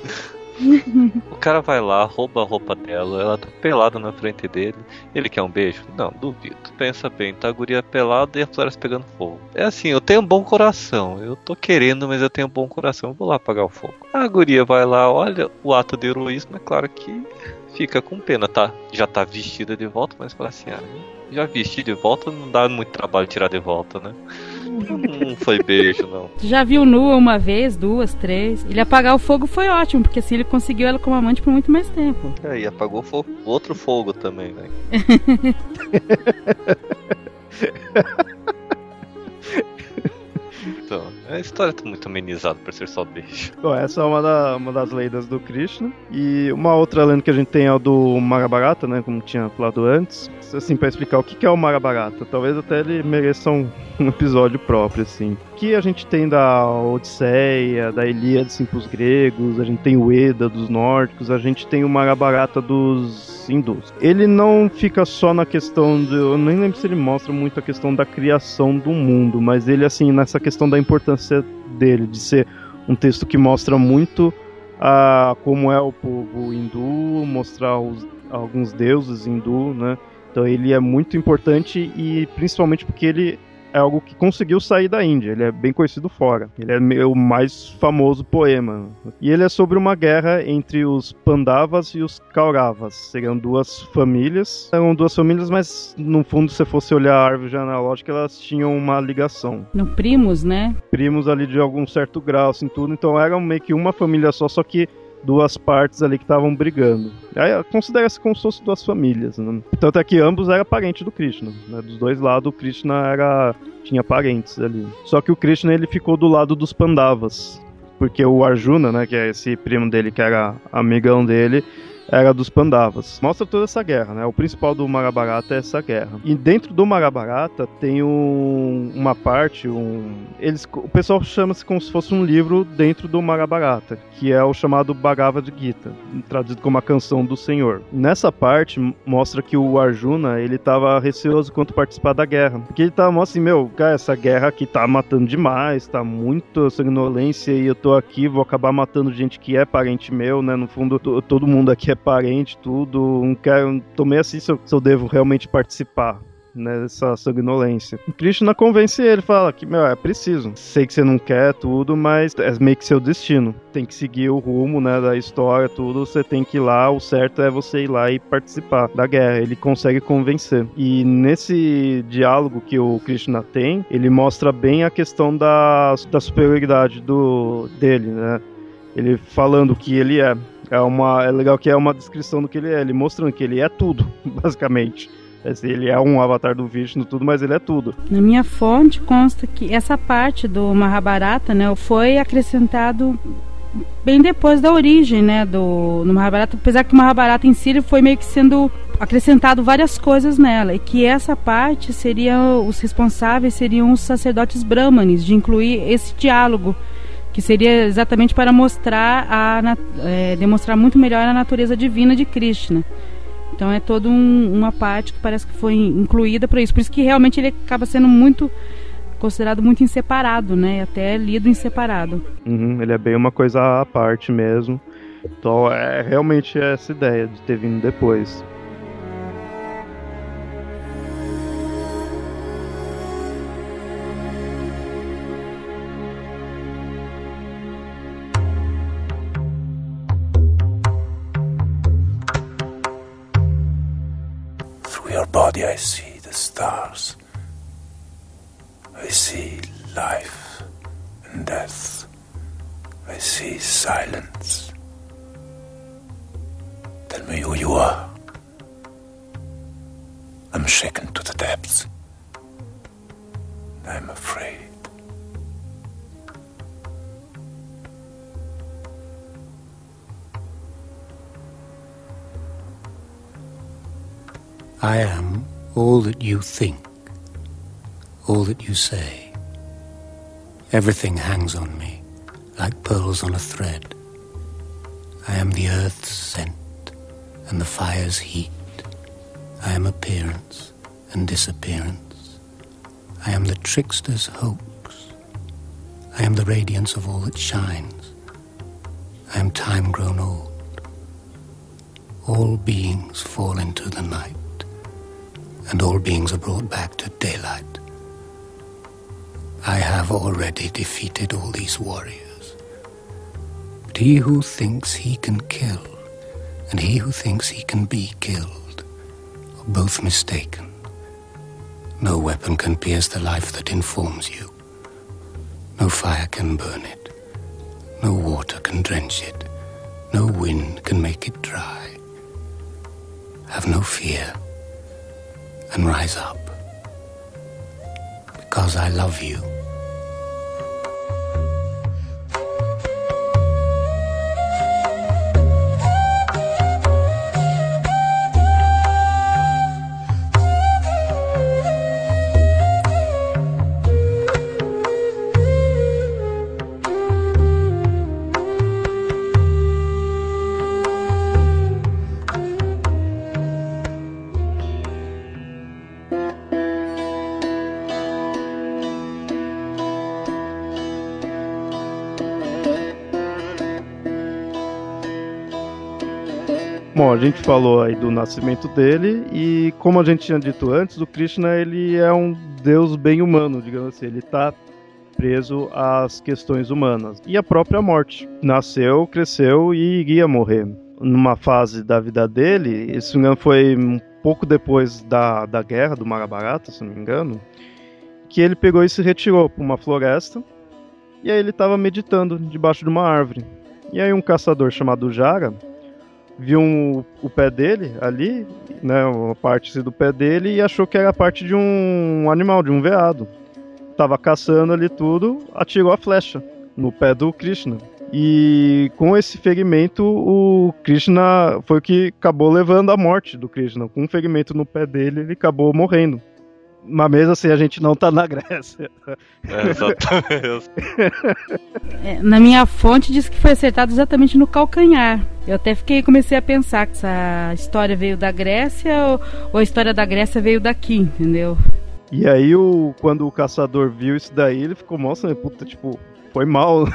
O cara vai lá, rouba a roupa dela, ela tá pelada na frente dele. Ele quer um beijo? Não, duvido. Pensa bem, tá a guria pelada e a floresta pegando fogo. É assim, eu tenho um bom coração. Eu tô querendo, mas eu tenho um bom coração. Eu vou lá apagar o fogo. A guria vai lá, olha o ato de heroísmo, é claro que fica com pena, tá? Já tá vestida de volta, mas fala assim, ah, já vesti de volta, não dá muito trabalho tirar de volta, né? Não foi beijo, não. Já viu nua uma vez, duas, três? Ele apagar o fogo foi ótimo, porque assim ele conseguiu ela como amante por muito mais tempo. É, e apagou fogo, outro fogo também, né? então, a história tá muito amenizada pra ser só beijo. Bom, essa é uma, da, uma das lendas do Krishna. E uma outra lenda que a gente tem é o do Mahabharata, né? Como tinha falado antes. Assim, pra explicar o que é o Mahabharata. Talvez até ele mereça um, um episódio próprio, assim. Que a gente tem da Odisseia, da Ilíada, assim, pros gregos. A gente tem o Eda dos nórdicos. A gente tem o Mahabharata dos hindus. Ele não fica só na questão de. Eu nem lembro se ele mostra muito a questão da criação do mundo, mas ele, assim, nessa questão da importância dele, de ser um texto que mostra muito a como é o povo hindu, mostrar os, alguns deuses hindu, né? Então ele é muito importante e principalmente porque ele é algo que conseguiu sair da Índia. Ele é bem conhecido fora. Ele é o mais famoso poema. E ele é sobre uma guerra entre os Pandavas e os Kauravas. Seriam duas famílias. Eram duas famílias, mas no fundo, se fosse olhar a árvore genealógica, elas tinham uma ligação. No primos, né? Primos ali de algum certo grau, assim, tudo. Então eram meio que uma família só, só que duas partes ali que estavam brigando. Aí considera-se como se fosse duas famílias. Né? Tanto é que ambos eram parentes do Krishna. Né? Dos dois lados, o Krishna era tinha parentes ali. Só que o Krishna ele ficou do lado dos Pandavas. Porque o Arjuna, né, que é esse primo dele que era amigão dele, era dos Pandavas. Mostra toda essa guerra, né? O principal do Mahabharata é essa guerra. E dentro do Mahabharata tem um, uma parte, um, eles, o pessoal chama-se como se fosse um livro dentro do Mahabharata, que é o chamado Bhagavad Gita, traduzido como a canção do Senhor. Nessa parte mostra que o Arjuna ele estava receoso quanto participar da guerra, porque ele tava assim, meu, cara, essa guerra aqui tá matando demais, tá muito sanguinolência e eu tô aqui, vou acabar matando gente que é parente meu, né? No fundo, todo mundo aqui é parente, tudo. Não quero, tomei assim se eu, se eu devo realmente participar nessa né, sanguinolência. O Krishna convence ele, fala que, meu, é preciso. Sei que você não quer tudo, mas é meio que seu destino. Tem que seguir o rumo, né, da história, tudo. Você tem que ir lá, o certo é você ir lá e participar da guerra. Ele consegue convencer. E nesse diálogo que o Krishna tem, ele mostra bem a questão da, da superioridade do, dele, né. Ele falando que ele é. É, uma, é legal que é uma descrição do que ele é, ele mostrando que ele é tudo, basicamente. Ele é um avatar do Vishnu, tudo, mas ele é tudo. Na minha fonte consta que essa parte do Mahabharata, né, foi acrescentado bem depois da origem, né, do no Mahabharata, apesar que o Mahabharata em si foi meio que sendo acrescentado várias coisas nela, e que essa parte seria os responsáveis seriam os sacerdotes brahmanes de incluir esse diálogo que seria exatamente para mostrar a é, demonstrar muito melhor a natureza divina de Krishna. Então é toda um, uma parte que parece que foi incluída para isso. Por isso que realmente ele acaba sendo muito considerado muito inseparado, né? Até lido em separado. Uhum, ele é bem uma coisa à parte mesmo. Então é realmente essa ideia de ter vindo depois. Body I see the stars. I see life and death. I see silence. Tell me who you are. I'm shaken to the depths. I'm afraid. I am all that you think, all that you say. Everything hangs on me like pearls on a thread. I am the earth's scent and the fire's heat. I am appearance and disappearance. I am the trickster's hoax. I am the radiance of all that shines. I am time grown old. All beings fall into the night, and all beings are brought back to daylight. I have already defeated all these warriors. But he who thinks he can kill, and he who thinks he can be killed, are both mistaken. No weapon can pierce the life that informs you. No fire can burn it. No water can drench it. No wind can make it dry. Have no fear and rise up. Because I love you. A gente falou aí do nascimento dele e como a gente tinha dito antes, o Krishna ele é um deus bem humano, digamos assim, ele está preso às questões humanas e a própria morte. Nasceu, cresceu e iria morrer. Numa fase da vida dele, se não me engano foi um pouco depois da, da guerra do Mahabharata, se não me engano, que ele pegou e se retirou para uma floresta e aí ele estava meditando debaixo de uma árvore. E aí um caçador chamado Jara viu um, o pé dele ali, né, uma parte do pé dele e achou que era parte de um animal, de um veado. Tava caçando ali tudo, atirou a flecha no pé do Krishna. E com esse ferimento, o Krishna foi o que acabou levando à morte do Krishna. Com um ferimento no pé dele, ele acabou morrendo. Mas mesmo assim, a gente não tá na Grécia. É, exatamente. É, na minha fonte diz que foi acertado exatamente no calcanhar. Eu até fiquei comecei a pensar que essa história veio da Grécia ou, ou a história da Grécia veio daqui, entendeu? E aí, o, quando o caçador viu isso daí, ele ficou, nossa, puta, tipo, foi mal.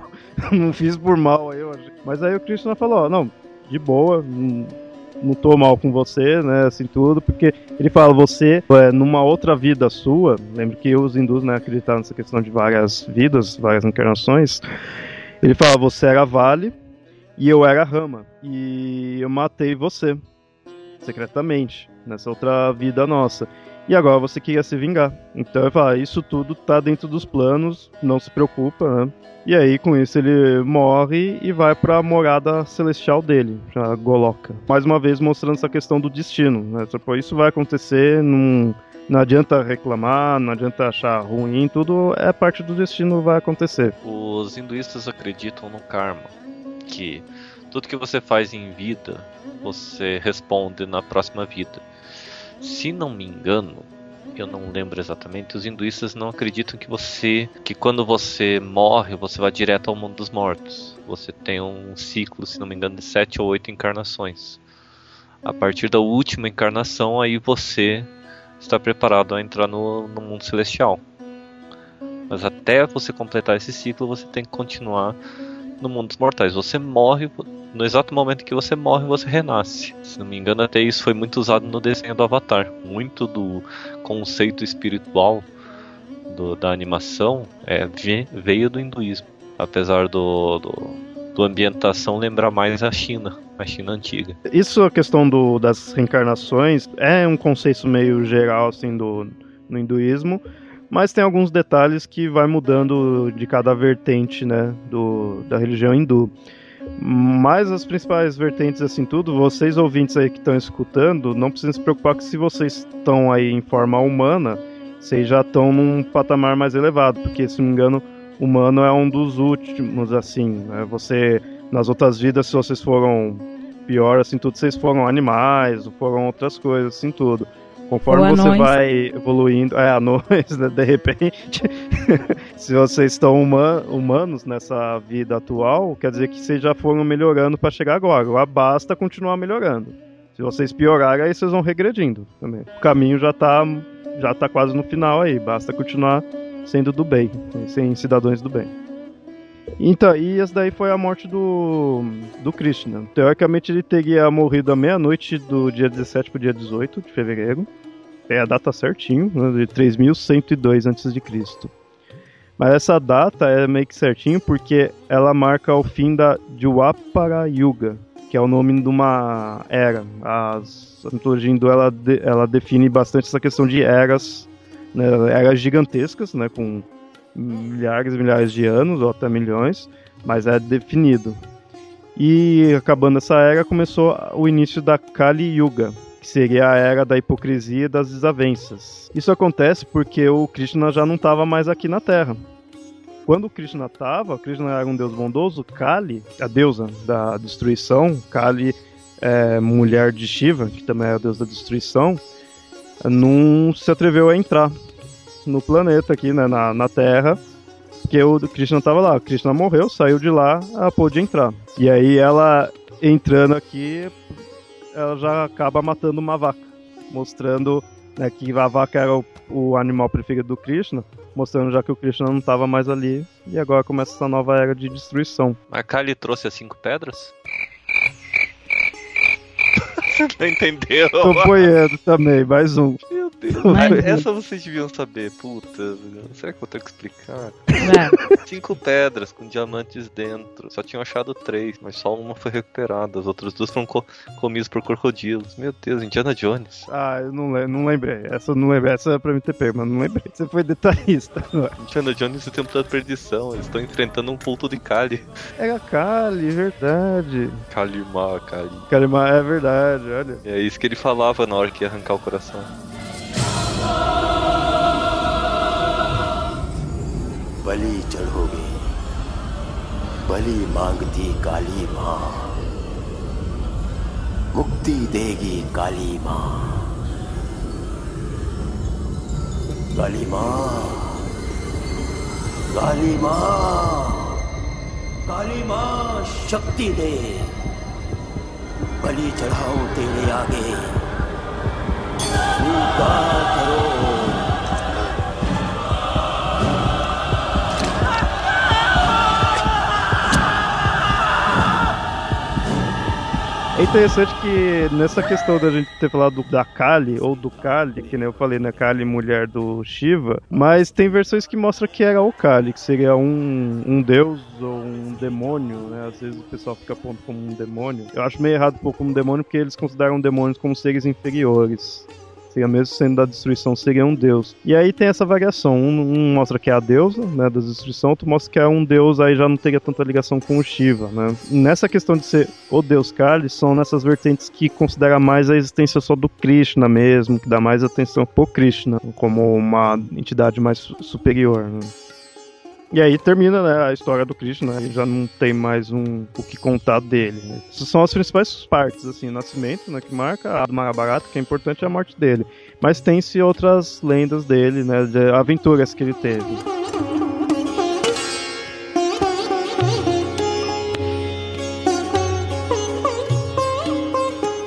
não fiz por mal aí. Mas aí o Krishna falou, ó, não, de boa, não, não tô mal com você, né, assim tudo, porque ele fala, você, é, numa outra vida sua, lembra que os hindus, né, acreditavam nessa questão de várias vidas, várias encarnações, ele fala, você era vale e eu era rama, e eu matei você, secretamente, nessa outra vida nossa. E agora você queria se vingar. Então ele fala, isso tudo tá dentro dos planos, não se preocupa, né? E aí, com isso, ele morre e vai para a morada celestial dele, a Goloka. Mais uma vez mostrando essa questão do destino, né? Tipo, isso vai acontecer, não, não adianta reclamar, não adianta achar ruim, tudo é parte do destino, vai acontecer. Os hinduístas acreditam no karma, que tudo que você faz em vida, você responde na próxima vida. Se não me engano, eu não lembro exatamente, os hinduístas não acreditam que você, que quando você morre, você vai direto ao mundo dos mortos. Você tem um ciclo, se não me engano, de sete ou oito encarnações. A partir da última encarnação, aí você está preparado a entrar no, no mundo celestial. Mas até você completar esse ciclo, você tem que continuar no mundo dos mortais. Você morre, no exato momento que você morre, você renasce. Se não me engano, até isso foi muito usado no desenho do Avatar. Muito do conceito espiritual do, da animação é, veio do hinduísmo. Apesar do, do, do ambientação lembra mais a China, a China antiga. Isso, a questão do, das reencarnações, é um conceito meio geral, assim, do, no hinduísmo, mas tem alguns detalhes que vai mudando de cada vertente, né, do, da religião hindu. Mas as principais vertentes, assim, tudo, vocês ouvintes aí que estão escutando, não precisam se preocupar que se vocês estão aí em forma humana, vocês já estão num patamar mais elevado, porque, se não me engano, humano é um dos últimos, assim, né? Você, nas outras vidas, se vocês foram pior, assim, tudo, vocês foram animais, foram outras coisas, assim, tudo. Conforme Ou você anões. vai evoluindo, é, anões, né, de repente, se vocês estão huma- humanos nessa vida atual, quer dizer que vocês já foram melhorando para chegar agora. Agora basta continuar melhorando. Se vocês piorarem, aí vocês vão regredindo também. O caminho já tá, já tá quase no final aí, basta continuar sendo do bem, sem cidadãos do bem. Então, e essa daí foi a morte do, do Krishna. Teoricamente ele teria morrido à meia-noite do dia 17 pro dia 18 de fevereiro. É a data certinho, né, de 3102 a.C. Mas essa data é meio que certinho porque ela marca o fim da Dwapara Yuga, que é o nome de uma era. A mitologia hindu ela, ela define bastante essa questão de eras, né, eras gigantescas, né, com milhares e milhares de anos, ou até milhões, mas é definido. E acabando essa era, começou o início da Kali Yuga, que seria a era da hipocrisia e das desavenças. Isso acontece porque o Krishna já não estava mais aqui na Terra. Quando o Krishna estava, Krishna era um deus bondoso, Kali, a deusa da destruição, Kali é mulher de Shiva, que também é a deusa da destruição, não se atreveu a entrar no planeta aqui, né, na, na Terra, porque o Krishna tava lá. O Krishna morreu, saiu de lá, ela pôde entrar. E aí ela entrando aqui, ela já acaba matando uma vaca, mostrando né, que a vaca era o, o animal preferido do Krishna, mostrando já que o Krishna não estava mais ali. E agora começa essa nova era de destruição. A Kali trouxe as cinco pedras? Você não entendeu? Tô boiando também, mais um. Deus. Mas- Essa vocês deviam saber. Puta, será que eu vou ter que explicar? Vai. Cinco pedras com diamantes dentro. Só tinham achado três, mas só uma foi recuperada. As outras duas foram co comidas por crocodilos. Meu Deus, Indiana Jones. Ah, eu não, le- não lembrei. Essa eu não lembrei. Essa é pra mim ter pego, mas não lembrei. Você foi detalhista. Indiana Jones e o Tempo da Perdição. Eles estão enfrentando um culto de Kali. Era Kali, verdade. Kalimá, Kali. Kalima, é verdade, olha. É isso que ele falava na hora que ia arrancar o coração. बलि चढ़ोगे। बलि मांगती काली माँ। मुक्ति देगी काली माँ। काली माँ काली माँ काली माँ, शक्ति दे। बलि चढ़ाओ तेरे आगे। स्वीकार करो। É interessante que nessa questão da gente ter falado da Kali, ou do Kali, que nem eu falei, né? Kali, mulher do Shiva, mas tem versões que mostram que era o Kali, que seria um, um deus ou um demônio, né? Às vezes o pessoal fica pondo como um demônio. Eu acho meio errado pôr como demônio porque eles consideram demônios como seres inferiores. Seria mesmo sendo da destruição, seria um deus. E aí tem essa variação. Um, um mostra que é a deusa, né, da destruição, outro mostra que é um deus, aí já não teria tanta ligação com o Shiva, né. Nessa questão de ser o deus Kali, são nessas vertentes que considera mais a existência só do Krishna mesmo, que dá mais atenção pro Krishna, como uma entidade mais su- superior, né. E aí termina né, a história do Krishna, aí já não tem mais um, o que contar dele. Né? Essas são as principais partes, assim, nascimento, né, que marca, a do Mahabharata, que é importante, é a morte dele. Mas tem-se outras lendas dele, né, de aventuras que ele teve.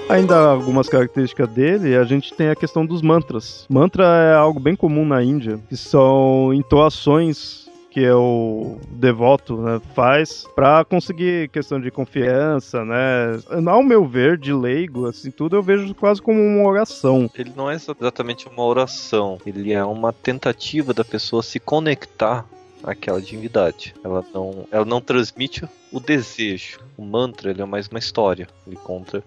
Ainda algumas características dele, a gente tem a questão dos mantras. Mantra é algo bem comum na Índia, que são entoações que o devoto né, faz para conseguir questão de confiança, né? Ao meu ver, de leigo, assim, tudo eu vejo quase como uma oração. Ele não é exatamente uma oração, ele é uma tentativa da pessoa se conectar aquela divindade. Ela não, ela não transmite o desejo. O mantra ele é mais uma história. Ele conta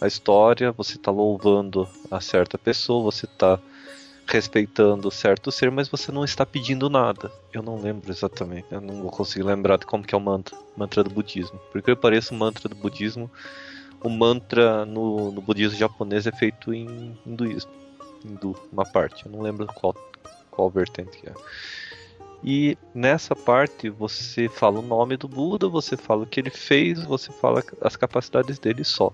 a história, você está louvando a certa pessoa, você está respeitando certo ser, mas você não está pedindo nada. Eu não lembro exatamente, eu não vou conseguir lembrar de como que é o mantra, mantra do budismo. Porque eu pareço o mantra do budismo, o mantra no, no budismo japonês é feito em hinduísmo, hindu, uma parte, eu não lembro qual, qual vertente que é. E nessa parte você fala o nome do Buda, você fala o que ele fez, você fala as capacidades dele só.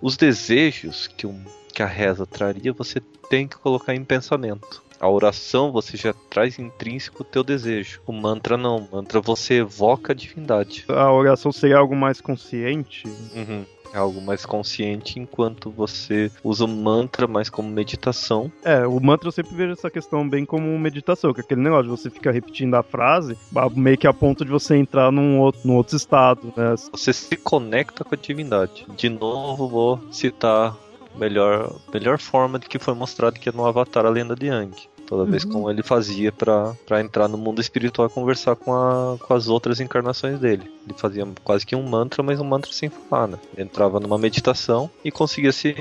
Os desejos que, um, que a reza traria, você tem que colocar em pensamento. A oração você já traz intrínseco o teu desejo. O mantra não. O mantra você evoca a divindade. A oração seria algo mais consciente? Uhum. É algo mais consciente enquanto você usa o mantra mais como meditação. É, o mantra eu sempre vejo essa questão bem como meditação, que é aquele negócio de você ficar repetindo a frase, meio que a ponto de você entrar num outro, num outro estado, né? Você se conecta com a divindade. De novo, vou citar melhor, melhor forma de que foi mostrado que é no Avatar a Lenda de Yang toda vez Uhum. como ele fazia pra entrar no mundo espiritual e conversar com, a, com as outras encarnações dele. Ele fazia quase que um mantra, mas um mantra sem falar, né? Ele entrava numa meditação e conseguia se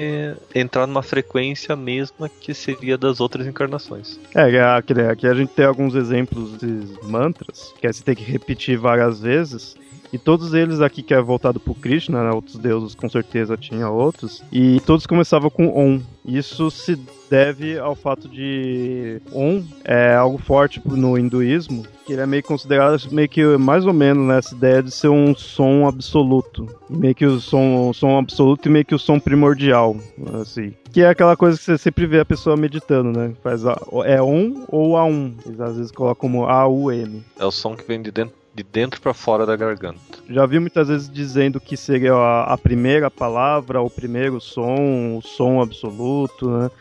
entrar numa frequência mesma que seria das outras encarnações. É, é aquele, aqui a gente tem alguns exemplos de mantras, que aí você tem que repetir várias vezes. E todos eles aqui que é voltado pro Krishna, né? outros deuses com certeza tinha outros. E todos começavam com Om. Isso se deve ao fato de Om é algo forte no hinduísmo, que ele é meio considerado meio que mais ou menos nessa ideia de ser um som absoluto. Meio que o som, som absoluto e meio que o som primordial, assim. Que é aquela coisa que você sempre vê a pessoa meditando, né? Faz a, é on ou a um. Eles às vezes colocam como A U M. É o som que vem de dentro, de dentro para fora da garganta. Já vi muitas vezes dizendo que seria a, a primeira palavra, o primeiro som, o som absoluto, né?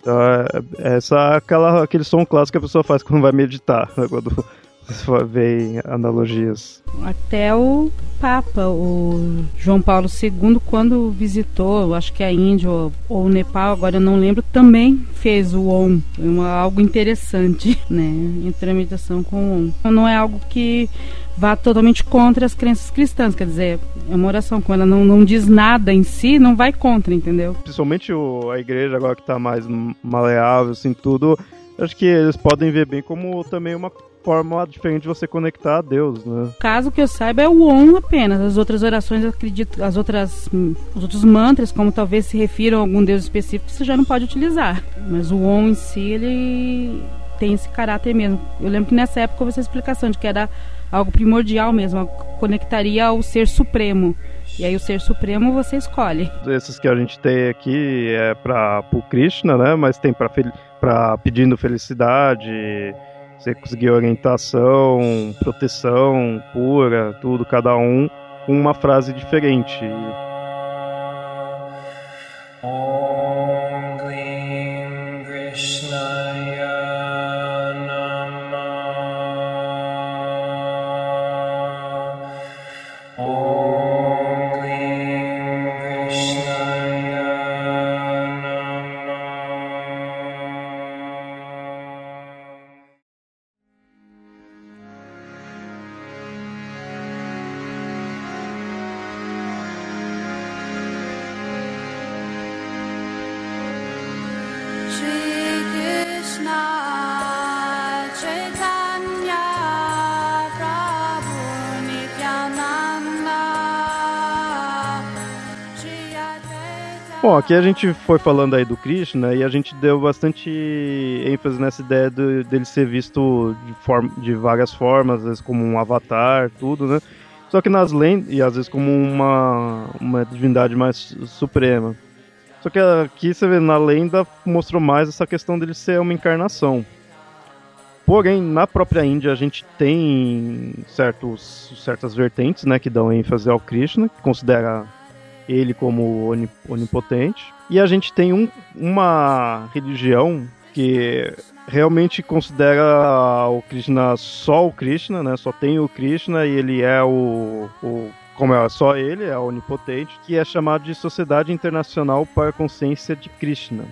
Então, é, essa é aquela, aquele som clássico que a pessoa faz quando vai meditar, né? quando você vê em analogias. Até o Papa, o João Paulo II, quando visitou, acho que a Índia ou, ou o Nepal, agora eu não lembro, também fez o Om. Uma, algo interessante, né? Entre a meditação com o Om. Não é algo que vá totalmente contra as crenças cristãs, quer dizer, é uma oração, quando ela não, não diz nada em si, não vai contra, entendeu? Principalmente o, a igreja agora que tá mais maleável, assim, tudo, acho que eles podem ver bem como também uma forma diferente de você conectar a Deus, né? Caso que eu saiba é o Om apenas. As outras orações, acredito, as outras, os outros mantras, como talvez se refiram a algum Deus específico, você já não pode utilizar. Mas o Om em si, ele tem esse caráter mesmo. Eu lembro que nessa época houve essa explicação de que era algo primordial mesmo, algo que conectaria ao Ser Supremo. E aí o Ser Supremo você escolhe. Esses que a gente tem aqui é para o Krishna, né? Mas tem para pedindo felicidade, você conseguir orientação, proteção pura, tudo, cada um com uma frase diferente. Bom, aqui a gente foi falando aí do Krishna e a gente deu bastante ênfase nessa ideia do, dele ser visto de, forma, de várias formas, às vezes como um avatar, tudo, né? Só que nas lendas, e às vezes como uma, uma divindade mais suprema. Só que aqui você vê, na lenda mostrou mais essa questão dele ser uma encarnação. Porém, na própria Índia a gente tem certos, certas vertentes né, que dão ênfase ao Krishna, que considera ele como onipotente. E a gente tem um, uma religião que realmente considera o Krishna só o Krishna, né? Só tem o Krishna e ele é o, o como é só ele, é onipotente, que é chamado de Sociedade Internacional para a Consciência de Krishna.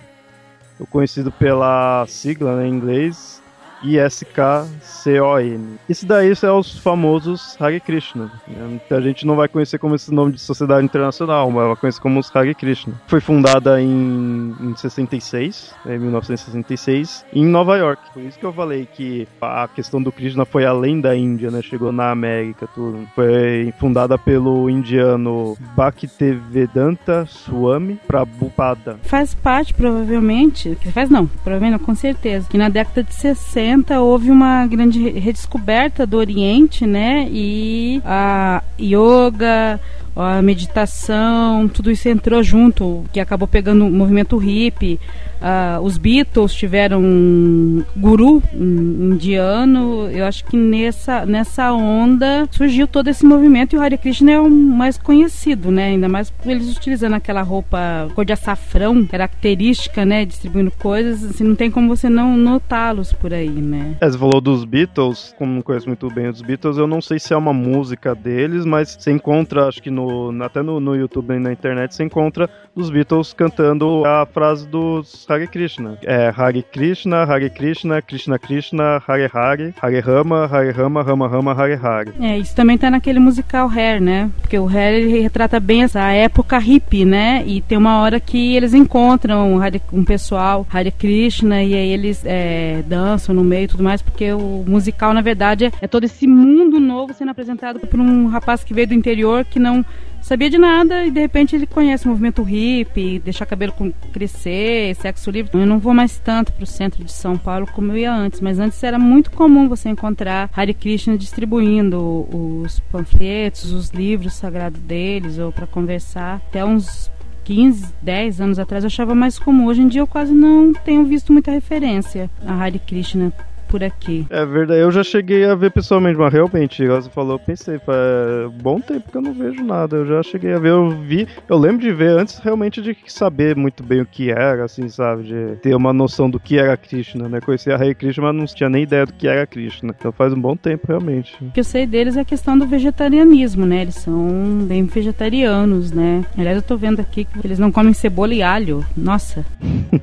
Conhecido pela sigla né, em inglês I-S-K-C-O-N. Esse daí são os famosos Hare Krishna. né? Muita gente não vai conhecer como esse nome de sociedade internacional, mas vai conhecer como os Hare Krishna. Foi fundada em, em 66, né, em 1966, em Nova York. Por isso que eu falei que a questão do Krishna foi além da Índia, né? Chegou na América, tudo. Foi fundada pelo indiano Bhaktivedanta Swami Prabhupada. Faz parte, provavelmente, faz não, provavelmente não, com certeza, que na década de 60 houve uma grande re- redescoberta do Oriente, né? E a yoga, a meditação, tudo isso entrou junto, que acabou pegando o movimento hippie. Ah, os Beatles tiveram um guru um indiano. Eu acho que nessa, nessa onda surgiu todo esse movimento e o Hare Krishna é o mais conhecido, né? Ainda mais eles utilizando aquela roupa cor de açafrão, característica, né? Distribuindo coisas, assim, não tem como você não notá-los por aí, né? É, você falou dos Beatles, como não conheço muito bem os Beatles, eu não sei se é uma música deles, mas você encontra, acho que no, até no, no YouTube e na internet, você encontra os Beatles cantando a frase dos Hare Krishna. É Hare Krishna, Hare Krishna, Krishna Krishna, Hare Hare, Hare Rama, Hare Rama, Rama Rama, Hare Hare. É, isso também tá naquele musical Hair, né? Porque o Hair ele retrata bem essa época hippie, né? E tem uma hora que eles encontram um, um pessoal, Hare Krishna, e aí eles é, dançam no meio e tudo mais, porque o musical, na verdade, é, é todo esse mundo novo sendo apresentado por um rapaz que veio do interior que não sabia de nada e de repente ele conhece o movimento hippie, deixar cabelo crescer, sexo livre. Eu não vou mais tanto pro centro de São Paulo como eu ia antes, mas antes era muito comum você encontrar Hare Krishna distribuindo os panfletos, os livros sagrados deles ou para conversar. Até uns 15, 10 anos atrás eu achava mais comum. Hoje em dia eu quase não tenho visto muita referência a Hare Krishna por aqui. É verdade, eu já cheguei a ver pessoalmente, mas realmente, igual você falou, eu pensei, faz bom tempo que eu não vejo nada. Eu já cheguei a ver, eu vi, eu lembro de ver antes realmente de saber muito bem o que era, assim, sabe? De ter uma noção do que era Krishna, né? Conhecia a Hare Krishna, mas não tinha nem ideia do que era Krishna. Então faz um bom tempo, realmente. O que eu sei deles é a questão do vegetarianismo, né? Eles são bem vegetarianos, né? Aliás, eu tô vendo aqui que eles não comem cebola e alho. Nossa.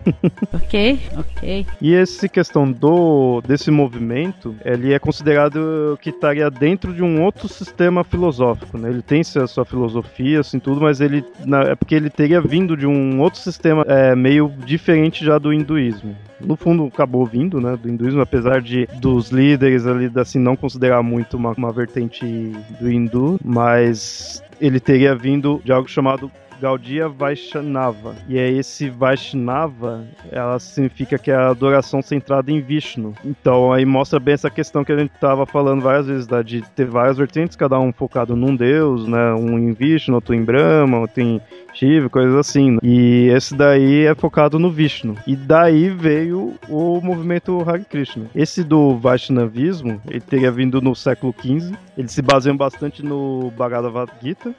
ok, ok. E essa questão do desse movimento, ele é considerado que estaria dentro de um outro sistema filosófico, né? Ele tem sua, sua filosofia, assim, tudo, mas ele na- é porque ele teria vindo de um outro sistema é, meio diferente já do hinduísmo. No fundo, acabou vindo, né, do hinduísmo, apesar de dos líderes ali, assim, não considerar muito uma, uma vertente do hindu, mas ele teria vindo de algo chamado Gaudiya Vaishnava. E é esse Vaishnava, ela significa que é a adoração centrada em Vishnu. Então aí mostra bem essa questão que a gente estava falando várias vezes, da, de ter várias vertentes, cada um focado num deus, né? Um em Vishnu, outro em Brahma, outro em Shiva, coisas assim. né? E esse daí é focado no Vishnu. E daí veio o movimento Hare Krishna. Esse do Vaishnavismo, ele teria vindo no século XV. Eles se baseiam bastante no Bhagavad Gita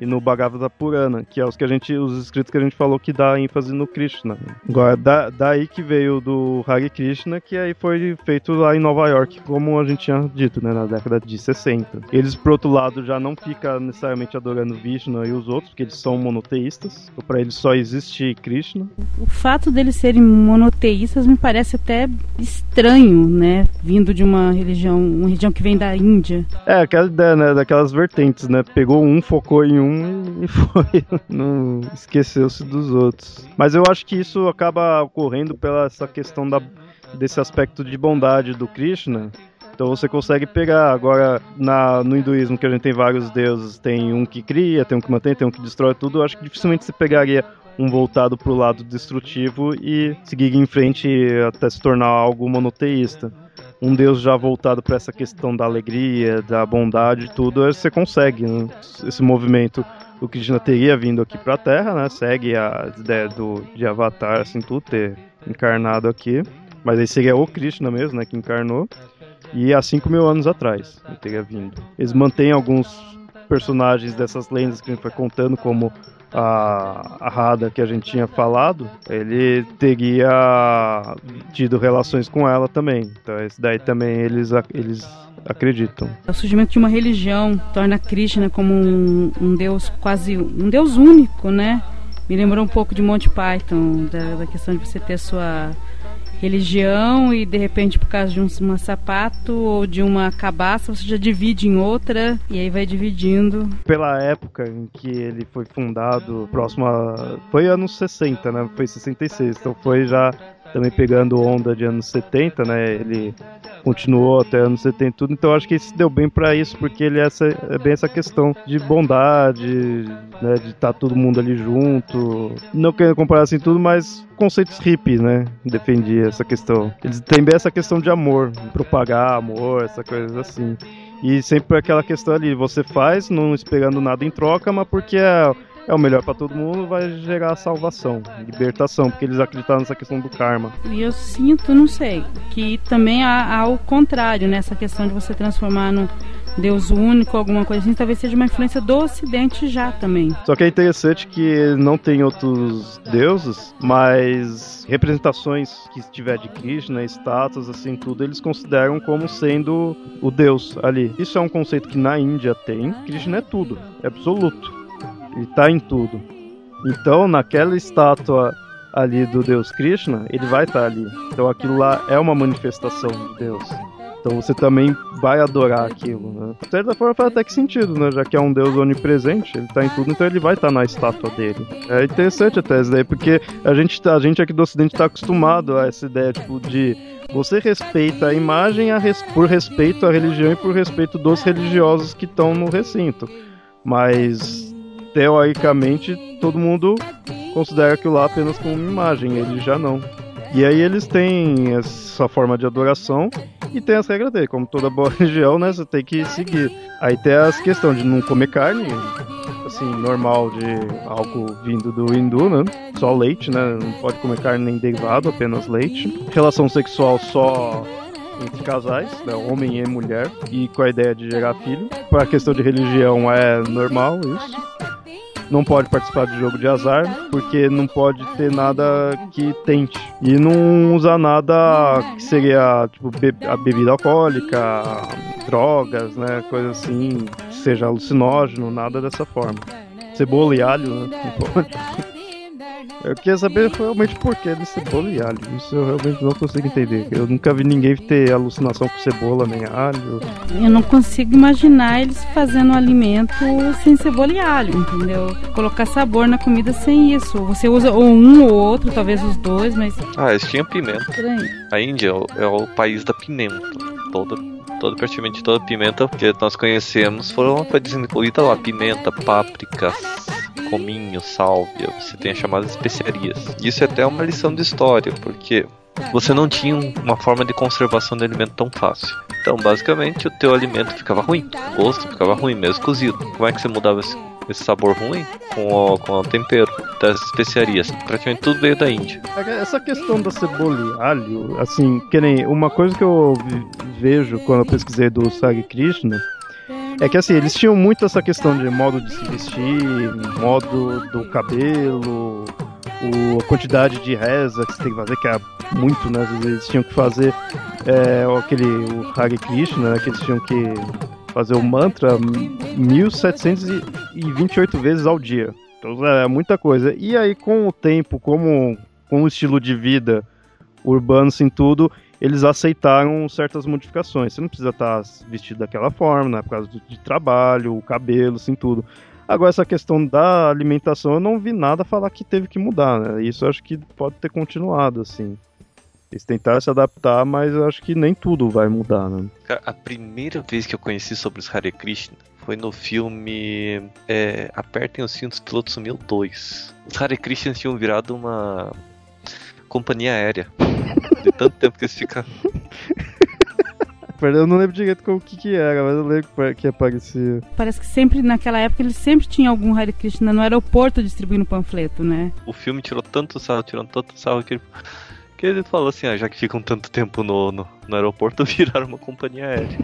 e no Bhagavata Purana, que é os que a gente, os escritos que a gente falou que dá ênfase no Krishna. Agora, da, daí que veio do Hare Krishna, que aí foi feito lá em Nova York, como a gente tinha dito, né, na década de 60. Eles, por outro lado, já não fica necessariamente adorando Vishnu e os outros, porque eles são monoteístas. Então, Pra eles só existe Krishna. O fato deles serem monoteístas me parece até estranho, né? Vindo de uma religião, uma religião que vem da Índia. É, aquela ideia, né, daquelas vertentes, né? Pegou um, focou em um e foi. Não esqueceu-se dos outros. Mas eu acho que isso acaba ocorrendo pela essa questão da, desse aspecto de bondade do Krishna. Então você consegue pegar. Agora, na, no hinduísmo, que a gente tem vários deuses, tem um que cria, tem um que mantém, tem um que destrói tudo. Eu acho que dificilmente você pegaria um voltado pro lado destrutivo e seguir em frente até se tornar algo monoteísta um Deus já voltado para essa questão da alegria, da bondade, tudo, você consegue. Né? Esse movimento, o Krishna teria vindo aqui para a Terra, né? Segue a ideia do, de Avatar, assim, tudo ter encarnado aqui. Mas aí seria o Krishna mesmo, né? Que encarnou. E há 5 mil anos atrás ele teria vindo. Eles mantêm alguns personagens dessas lendas que a gente foi contando, como a, a que a gente tinha falado, ele teria tido relações com ela também. Então esse daí também eles, eles acreditam. O surgimento de uma religião torna Krishna como um, um deus quase um deus único, né? Me lembrou um pouco de Monty Python, da, da questão de você ter sua religião e de repente por causa de um sapato ou de uma cabaça você já divide em outra e aí vai dividindo. Pela época em que ele foi fundado, próximo a... foi anos 60, né? Foi 66, então foi já também pegando onda de anos 70, né? Ele continuou até anos 70 e tudo, então acho que se deu bem para isso, porque ele é, essa, é bem essa questão de bondade, né? De estar tá todo mundo ali junto. Não querendo comparar assim tudo, mas conceitos hippies, né? Defendia essa questão. Eles têm bem essa questão de amor, propagar amor, essa coisa assim. E sempre aquela questão ali, você faz, não esperando nada em troca, mas porque é é o melhor para todo mundo, vai gerar salvação, libertação, porque eles acreditaram nessa questão do karma. E eu sinto, não sei, que também há, há o contrário nessa questão de você transformar no Deus único, alguma coisa assim, talvez seja uma influência do Ocidente já também. Só que é interessante que não tem outros deuses, mas representações que tiver de Krishna, estátuas, assim, tudo, eles consideram como sendo o Deus ali. Isso é um conceito que na Índia tem. Krishna é tudo, é absoluto. Ele está em tudo. Então, naquela estátua ali do Deus Krishna, ele vai estar tá ali. Então, aquilo lá é uma manifestação de Deus. Então você também vai adorar aquilo, né? De certa forma faz até que sentido, né? Já que é um Deus onipresente, ele tá em tudo, então ele vai estar tá na estátua dele. É interessante a tese daí, porque a gente, tá, a gente aqui do Ocidente tá acostumado a essa ideia, tipo, de você respeita a imagem a res... por respeito à religião e por respeito dos religiosos que estão no recinto. Mas teoricamente todo mundo considera aquilo lá apenas como uma imagem, eles já não. E aí eles têm essa forma de adoração e tem as regras dele, como toda boa religião, né? Você tem que seguir. Aí tem as questões de não comer carne, assim, normal de algo vindo do hindu, né? Só leite, né? Não pode comer carne nem derivado, apenas leite. Relação sexual só entre casais, né, homem e mulher, e com a ideia de gerar filho. Para a questão de religião é normal isso não pode participar de jogo de azar, porque não pode ter nada que tente. E não usar nada que seria tipo be a bebida alcoólica, drogas, né? Coisa assim, seja alucinógeno, nada dessa forma. Cebola e alho, né? Não pode. Eu queria saber realmente por que de cebola e alho. Isso eu realmente não consigo entender. Eu nunca vi ninguém ter alucinação com cebola nem alho. Eu não consigo imaginar eles fazendo alimento sem cebola e alho, entendeu? Colocar sabor na comida sem isso. Você usa ou um ou outro, talvez os dois, mas. Ah, eles tinham pimenta. A Índia é o, é o país da pimenta. Toda toda, praticamente toda pimenta que nós conhecemos foram foi incluída lá, pimenta, páprica, cominho, sálvia, você tem as chamadas especiarias. Isso é até uma lição de história, porque você não tinha uma forma de conservação de alimento tão fácil. Então, basicamente, o teu alimento ficava ruim, o gosto ficava ruim, mesmo cozido. Como é que você mudava esse, esse sabor ruim? Com o, com o tempero das especiarias. Praticamente tudo veio da Índia. Essa questão da cebola e alho, assim, que nem uma coisa que eu vejo quando eu pesquisei do Sag Krishna é que assim, eles tinham muito essa questão de modo de se vestir, modo do cabelo, o, a quantidade de reza que você tem que fazer, que é muito, né? Às vezes eles tinham que fazer é, aquele o Hare Krishna, né? Que eles tinham que fazer o mantra 1728 vezes ao dia. Então é muita coisa. E aí, com o tempo, como com o estilo de vida urbano, assim, tudo, eles aceitaram certas modificações. Você não precisa estar vestido daquela forma, né, por causa do, de trabalho, o cabelo, assim, tudo. Agora, essa questão da alimentação, eu não vi nada falar que teve que mudar, né? Isso eu acho que pode ter continuado, assim. Eles tentaram se adaptar, mas eu acho que nem tudo vai mudar, né? Cara, a primeira vez que eu conheci sobre os Hare Krishna foi no filme é, Apertem os Cintos Piloto Sumiu 2. Os Hare Krishna tinham virado uma companhia aérea. De tanto tempo que eles ficaram. Eu não lembro direito o que, que era, mas eu lembro que aparecia. Parece que sempre, naquela época, eles sempre tinham algum Hare Krishna no aeroporto distribuindo panfleto, né? O filme tirou tanto sarro, tirou tanto sarro que ele, porque ele falou assim, ah, já que ficam tanto tempo no, no, no aeroporto, viraram uma companhia aérea.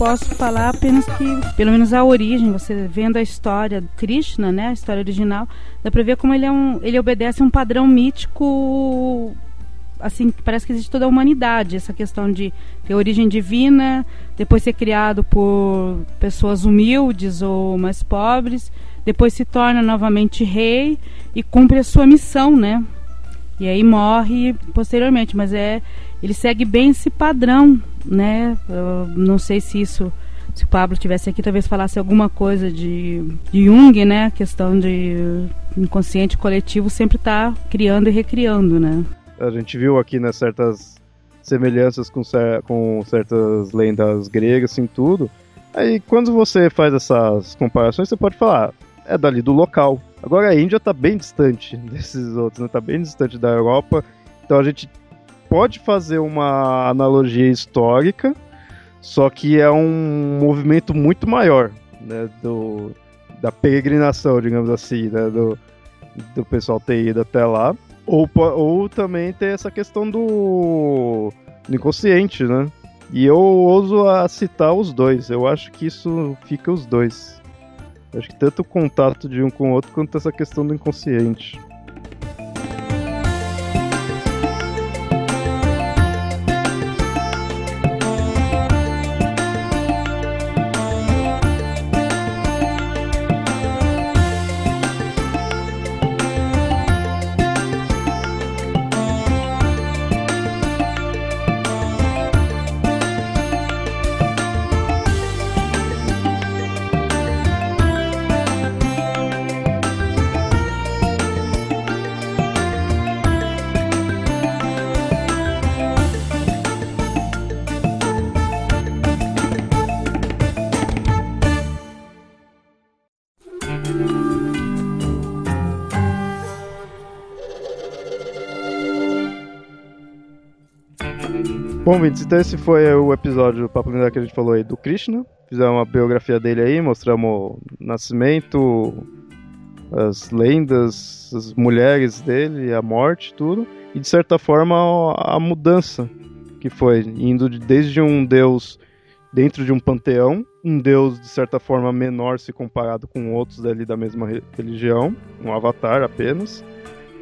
Posso falar apenas que, pelo menos a origem, você vendo a história do Krishna, né, a história original, dá pra ver como ele é um, ele obedece a um padrão mítico assim, parece que existe toda a humanidade, essa questão de ter origem divina, depois ser criado por pessoas humildes ou mais pobres, depois se torna novamente rei e cumpre a sua missão, né? E aí morre posteriormente, mas é ele segue bem esse padrão, né? Eu não sei se isso se o Pablo tivesse aqui, talvez falasse alguma coisa de, de Jung, né? A questão de inconsciente coletivo sempre está criando e recriando, né? A gente viu aqui né, certas semelhanças com, cer com certas lendas gregas, assim, tudo. Aí quando você faz essas comparações, você pode falar, é dali do local. Agora a Índia está bem distante desses outros, né? Tá bem distante da Europa. Então a gente pode fazer uma analogia histórica, só que é um movimento muito maior, né, do, da peregrinação, digamos assim, né, do, do pessoal ter ido até lá. Ou, ou também ter essa questão do, do inconsciente, né? E eu ouso a citar os dois. Eu acho que isso fica os dois. Acho que tanto o contato de um com o outro quanto essa questão do inconsciente. Bom, Vintes, então esse foi o episódio do Papo Lendário que a gente falou aí do Krishna. Fizemos uma biografia dele aí, mostramos o nascimento, as lendas, as mulheres dele, a morte, tudo. E de certa forma a mudança que foi, indo desde um deus dentro de um panteão, um deus de certa forma menor se comparado com outros dali da mesma religião, um avatar apenas,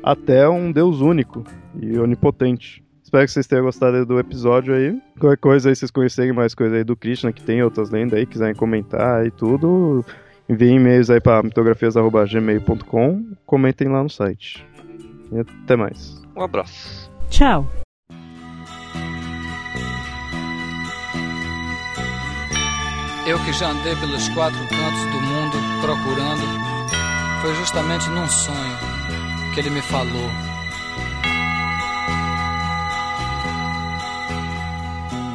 até um deus único e onipotente. Espero que vocês tenham gostado do episódio aí. Qualquer coisa aí, vocês conhecerem mais coisa aí do Krishna, que tem outras lendas aí, quiserem comentar e tudo, enviem e-mails aí para mitografias.gmail.com, comentem lá no site. E até mais. Um abraço. Tchau. Eu que já andei pelos quatro cantos do mundo procurando, foi justamente num sonho que ele me falou.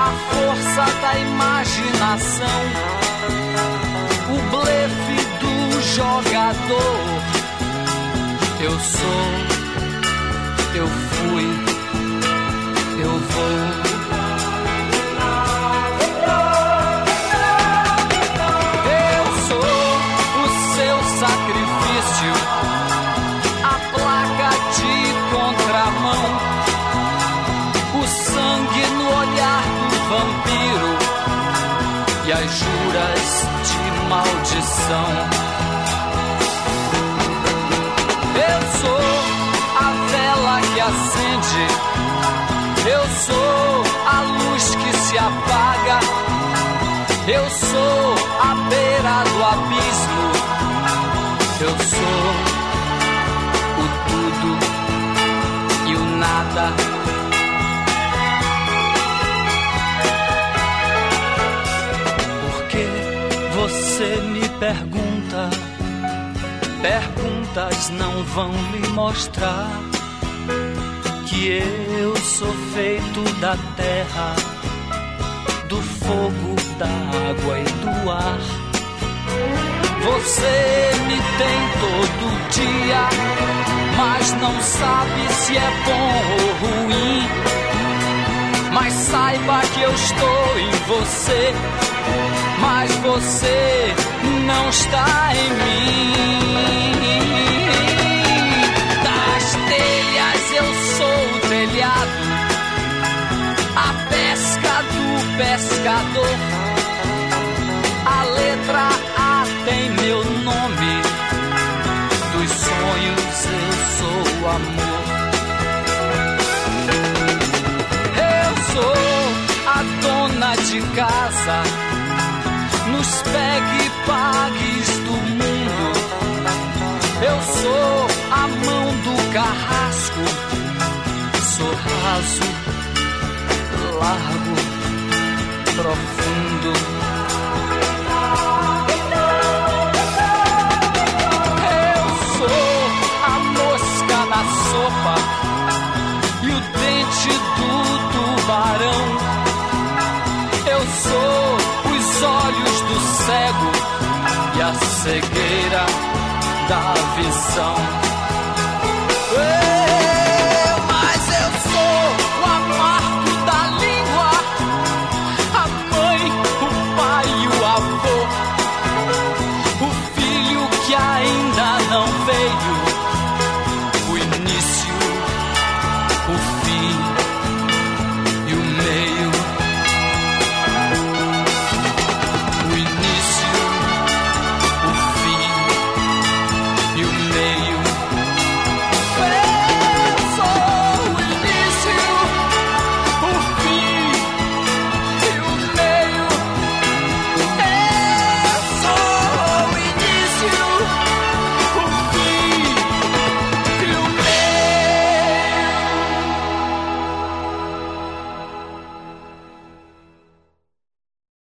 a força da imaginação, o blefe do jogador. Eu sou, eu fui, eu vou. Maldição. Eu sou a vela que acende, eu sou a luz que se apaga. Eu sou a beira do abismo. Eu sou o tudo e o nada. Você me pergunta? Perguntas não vão me mostrar que eu sou feito da terra, do fogo, da água e do ar. Você me tem todo dia, mas não sabe se é bom ou ruim. Mas saiba que eu estou em você, mas você não está em mim. Das telhas eu sou o telhado, a pesca do pescador. A letra A tem meu nome, dos sonhos eu sou o amor. Eu sou a dona de casa, pegue pagues do mundo. Eu sou a mão do carrasco, sou raso, largo, profundo. Eu sou a mosca na sopa e o dente do tubarão. Eu sou os olhos do cego e a cegueira da visão.